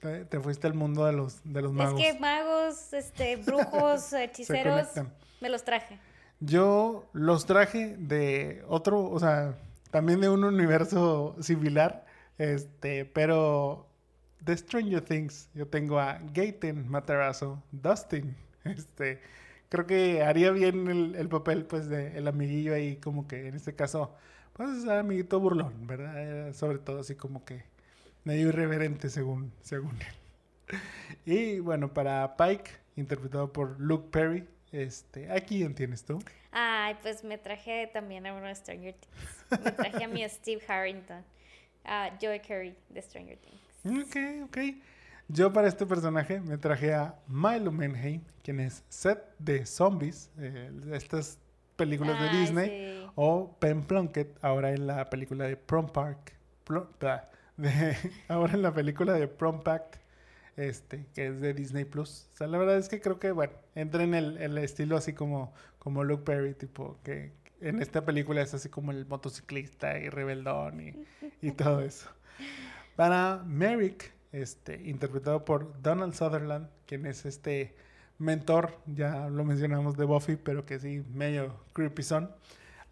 Te, te fuiste al mundo de los, de los magos. Es que magos, este, *laughs* brujos, hechiceros, me los traje. Yo los traje de otro, o sea, también de un universo similar, este, pero de Stranger Things. Yo tengo a Gaten Matarazzo, Dustin, este, creo que haría bien el, el papel, pues, de el amiguillo ahí, como que en este caso, pues, amiguito burlón, ¿verdad? Sobre todo así como que medio irreverente según, según él. *laughs* Y bueno, para Pike, interpretado por Luke Perry, este, ¿a quién tienes tú? Ay, pues me traje también a uno de Stranger Things. Me traje a mi *laughs* Steve Harrington, a Joey Curry de Stranger Things. Ok, ok. Yo para este personaje me traje a Milo Manheim, quien es Seth de Zombies, eh, estas películas de Disney, sí. o Penn Plunkett, ahora en la película de Prom Park, de- *laughs* ahora en la película de Prom Pact, este, que es de Disney Plus. O sea, la verdad es que creo que, bueno, entra en el, el estilo así como, como Luke Perry, tipo, que en esta película es así como el motociclista y rebeldón y, y *laughs* todo eso. Para Merrick, este, interpretado por Donald Sutherland, quien es este mentor, ya lo mencionamos de Buffy, pero que sí, medio creepy son.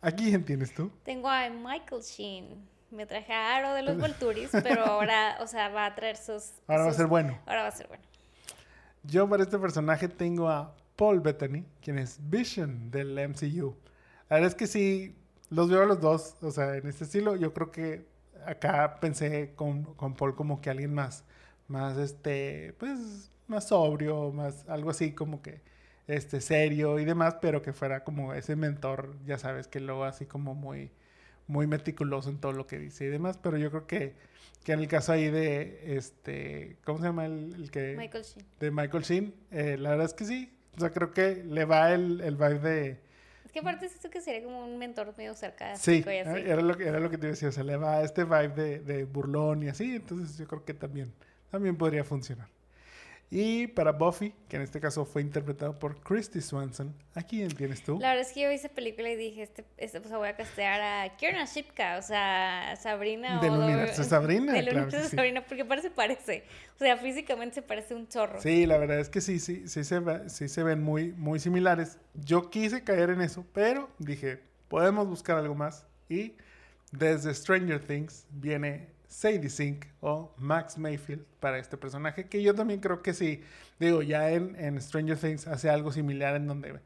¿A quién tienes tú? Tengo a Michael Sheen. Me traje a Aro de los Volturis, pero *laughs* ahora, o sea, va a traer sus... Ahora va a sus- ser bueno. Ahora va a ser bueno. Yo para este personaje tengo a Paul Bettany, quien es Vision del MCU. La verdad es que sí, los veo a los dos, o sea, en este estilo. Yo creo que acá pensé con, con Paul como que alguien más, más este, pues, más sobrio, más algo así como que, este, serio y demás, pero que fuera como ese mentor, ya sabes, que luego así como muy, muy meticuloso en todo lo que dice y demás. Pero yo creo que, que en el caso ahí de, este, ¿cómo se llama el, el que? Michael Sheen. de Michael Sheen, eh, la verdad es que sí. O sea, creo que le va el, el vibe de... Es que aparte siento que sería como un mentor medio cerca Sí, eh, era lo, que- era lo que te iba a decir. O sea, le va este vibe de, de burlón y así. Entonces yo creo que también, también podría funcionar. Y para Buffy, que en este caso fue interpretado por Christy Swanson, ¿a quién tienes tú? La verdad es que yo vi esa película y dije, este, este pues voy a castear a Kiernan Shipka, o sea, Sabrina. Del o universo Sabrina, Del claro sí. Sabrina, porque parece parece. O sea, físicamente se parece un chorro. Sí, la verdad es que sí, sí, sí se, ve- sí se ven muy, muy similares. Yo quise caer en eso, pero dije, podemos buscar algo más. Y desde Stranger Things viene Sadie Sink o Max Mayfield para este personaje, que yo también creo que sí, digo, ya en, en Stranger Things hace algo similar en donde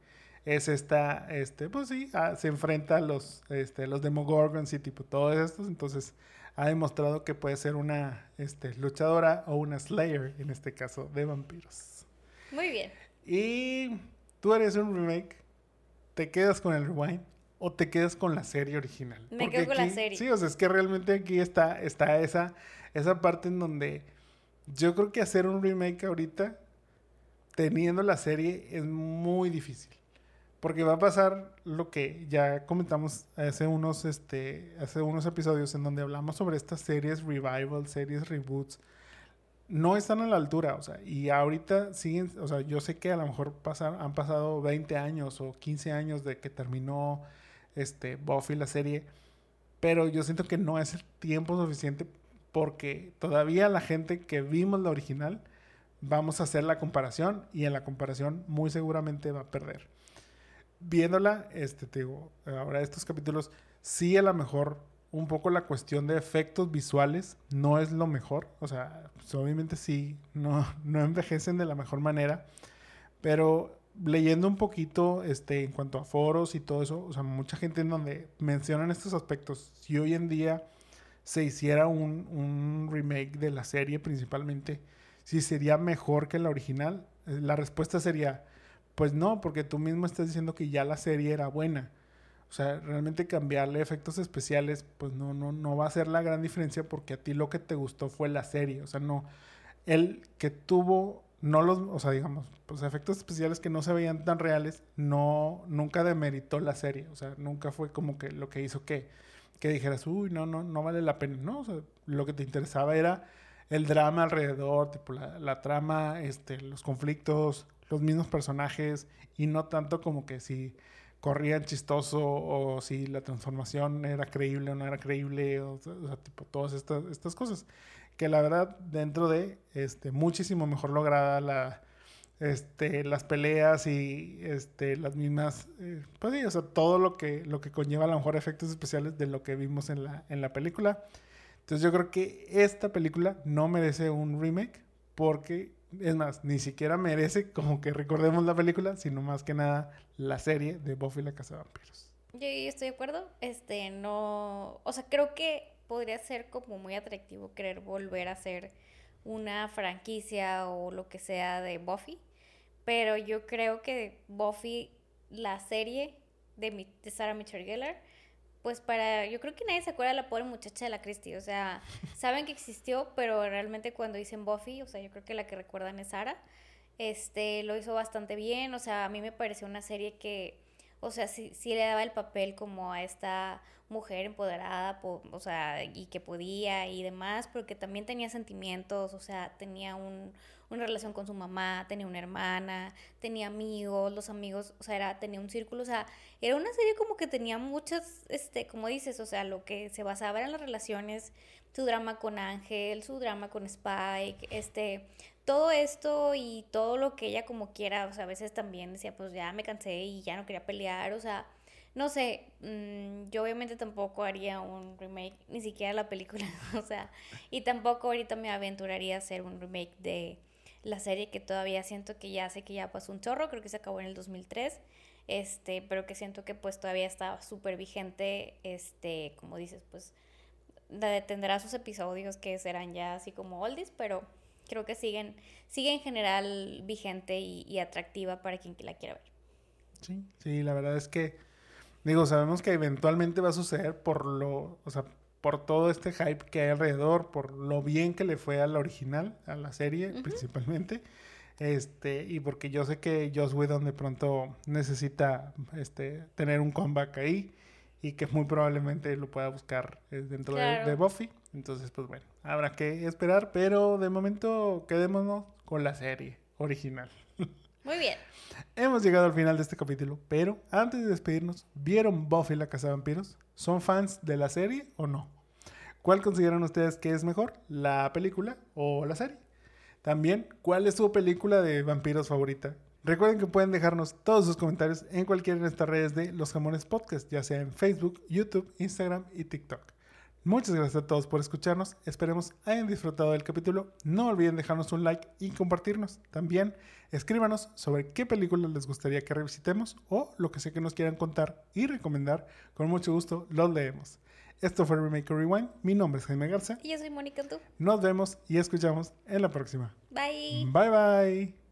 es esta, este, pues sí, ah, se enfrenta a los, este, los Demogorgons y tipo todos estos, entonces ha demostrado que puede ser una este, luchadora o una Slayer, en este caso, de vampiros. Muy bien. Y tú eres un remake, ¿te quedas con el rewind o te quedas con la serie original? Me Porque quedo con la serie. Sí, o sea, es que realmente aquí está, está esa, esa parte en donde yo creo que hacer un remake ahorita, teniendo la serie, es muy difícil. Porque va a pasar lo que ya comentamos hace unos, este, hace unos episodios en donde hablamos sobre estas series revival, series reboots. No están a la altura, o sea, y ahorita siguen, o sea, yo sé que a lo mejor pasan, han pasado 20 años o 15 años de que terminó este, Buffy la serie, pero yo siento que no es el tiempo suficiente porque todavía la gente que vimos la original vamos a hacer la comparación y en la comparación muy seguramente va a perder viéndola, este, te digo, ahora estos capítulos, sí a lo mejor un poco la cuestión de efectos visuales no es lo mejor. O sea, pues, obviamente sí, no, no envejecen de la mejor manera. Pero leyendo un poquito este, en cuanto a foros y todo eso, o sea, mucha gente en donde mencionan estos aspectos. Si hoy en día se hiciera un, un remake de la serie principalmente, si sería mejor que la original, Eh, la respuesta sería, pues no, porque tú mismo estás diciendo que ya la serie era buena. O sea, realmente cambiarle efectos especiales, pues no, no, no va a ser la gran diferencia porque a ti lo que te gustó fue la serie. O sea, no. El que tuvo, no los, o sea, digamos, pues efectos especiales que no se veían tan reales, no, nunca demeritó la serie. O sea, nunca fue como que lo que hizo que, que dijeras, uy, no, no, no vale la pena. No, o lo que te interesaba era el drama alrededor, tipo la, trama, este, los conflictos, los mismos personajes, y no tanto como que si corrían chistoso o si la transformación era creíble o no era creíble, o, sea, tipo todas estas, estas cosas. Que la verdad, dentro de este, muchísimo mejor lograda la, este, las peleas y este, las mismas, eh, pues sí, o sea, todo lo que, lo que conlleva a lo mejor efectos especiales de lo que vimos en la, en la película. Entonces yo creo que esta película no merece un remake porque es más, ni siquiera merece como que recordemos la película, sino más que nada la serie de Buffy la Casa de Vampiros. Yo estoy de acuerdo. Este, no. O sea, creo que podría ser como muy atractivo querer volver a hacer una franquicia o lo que sea de Buffy. Pero yo creo que Buffy, la serie de, de Sarah Michelle Gellar, pues para, yo creo que nadie se acuerda de la pobre muchacha de la Christie, o sea, *laughs* saben que existió, pero realmente cuando dicen Buffy, o sea, yo creo que la que recuerdan es Sara, este, lo hizo bastante bien, o sea, a mí me pareció una serie que, o sea, sí, sí le daba el papel como a esta mujer empoderada, o sea, y que podía y demás, pero que también tenía sentimientos, o sea, tenía un, una relación con su mamá, tenía una hermana, tenía amigos, los amigos, o sea, era, tenía un círculo, o sea, era una serie como que tenía muchas, este, como dices, o sea, lo que se basaba en las relaciones, su drama con Ángel, su drama con Spike, este, todo esto y todo lo que ella como quiera, o sea, a veces también decía, pues ya me cansé y ya no quería pelear, o sea, no sé, mm, yo obviamente tampoco haría un remake, ni siquiera la película, *laughs* o sea, y tampoco ahorita me aventuraría a hacer un remake de la serie que todavía siento que ya sé que ya pasó un chorro, creo que se acabó en el 2003, este, pero que siento que pues todavía está súper vigente, este, como dices, pues tendrá sus episodios que serán ya así como oldies, pero creo que siguen, sigue en general vigente y, y atractiva para quien la quiera ver. Sí, sí, la verdad es que, digo, sabemos que eventualmente va a suceder por lo, o sea, por todo este hype que hay alrededor, por lo bien que le fue a la original, a la serie principalmente. Este, y porque yo sé que Joss Whedon de pronto necesita este, tener un comeback ahí y que muy probablemente lo pueda buscar eh, dentro de, Buffy. Entonces, pues bueno, habrá que esperar, pero de momento quedémonos con la serie original. *laughs* Muy bien. Hemos llegado al final de este capítulo, pero antes de despedirnos, ¿vieron Buffy la Casa de Vampiros? ¿Son fans de la serie o no? ¿Cuál consideran ustedes que es mejor, la película o la serie? También, ¿cuál es su película de vampiros favorita? Recuerden que pueden dejarnos todos sus comentarios en cualquiera de nuestras redes de Los Jamones Podcast, ya sea en Facebook, YouTube, Instagram y TikTok. Muchas gracias a todos por escucharnos. Esperemos hayan disfrutado del capítulo. No olviden dejarnos un like y compartirnos. También escríbanos sobre qué películas les gustaría que revisitemos o lo que sea que nos quieran contar y recomendar. Con mucho gusto los leemos. Esto fue Remake Rewind. Mi nombre es Jaime Garza. Y yo soy Mónica Tú. Nos vemos y escuchamos en la próxima. Bye. Bye bye.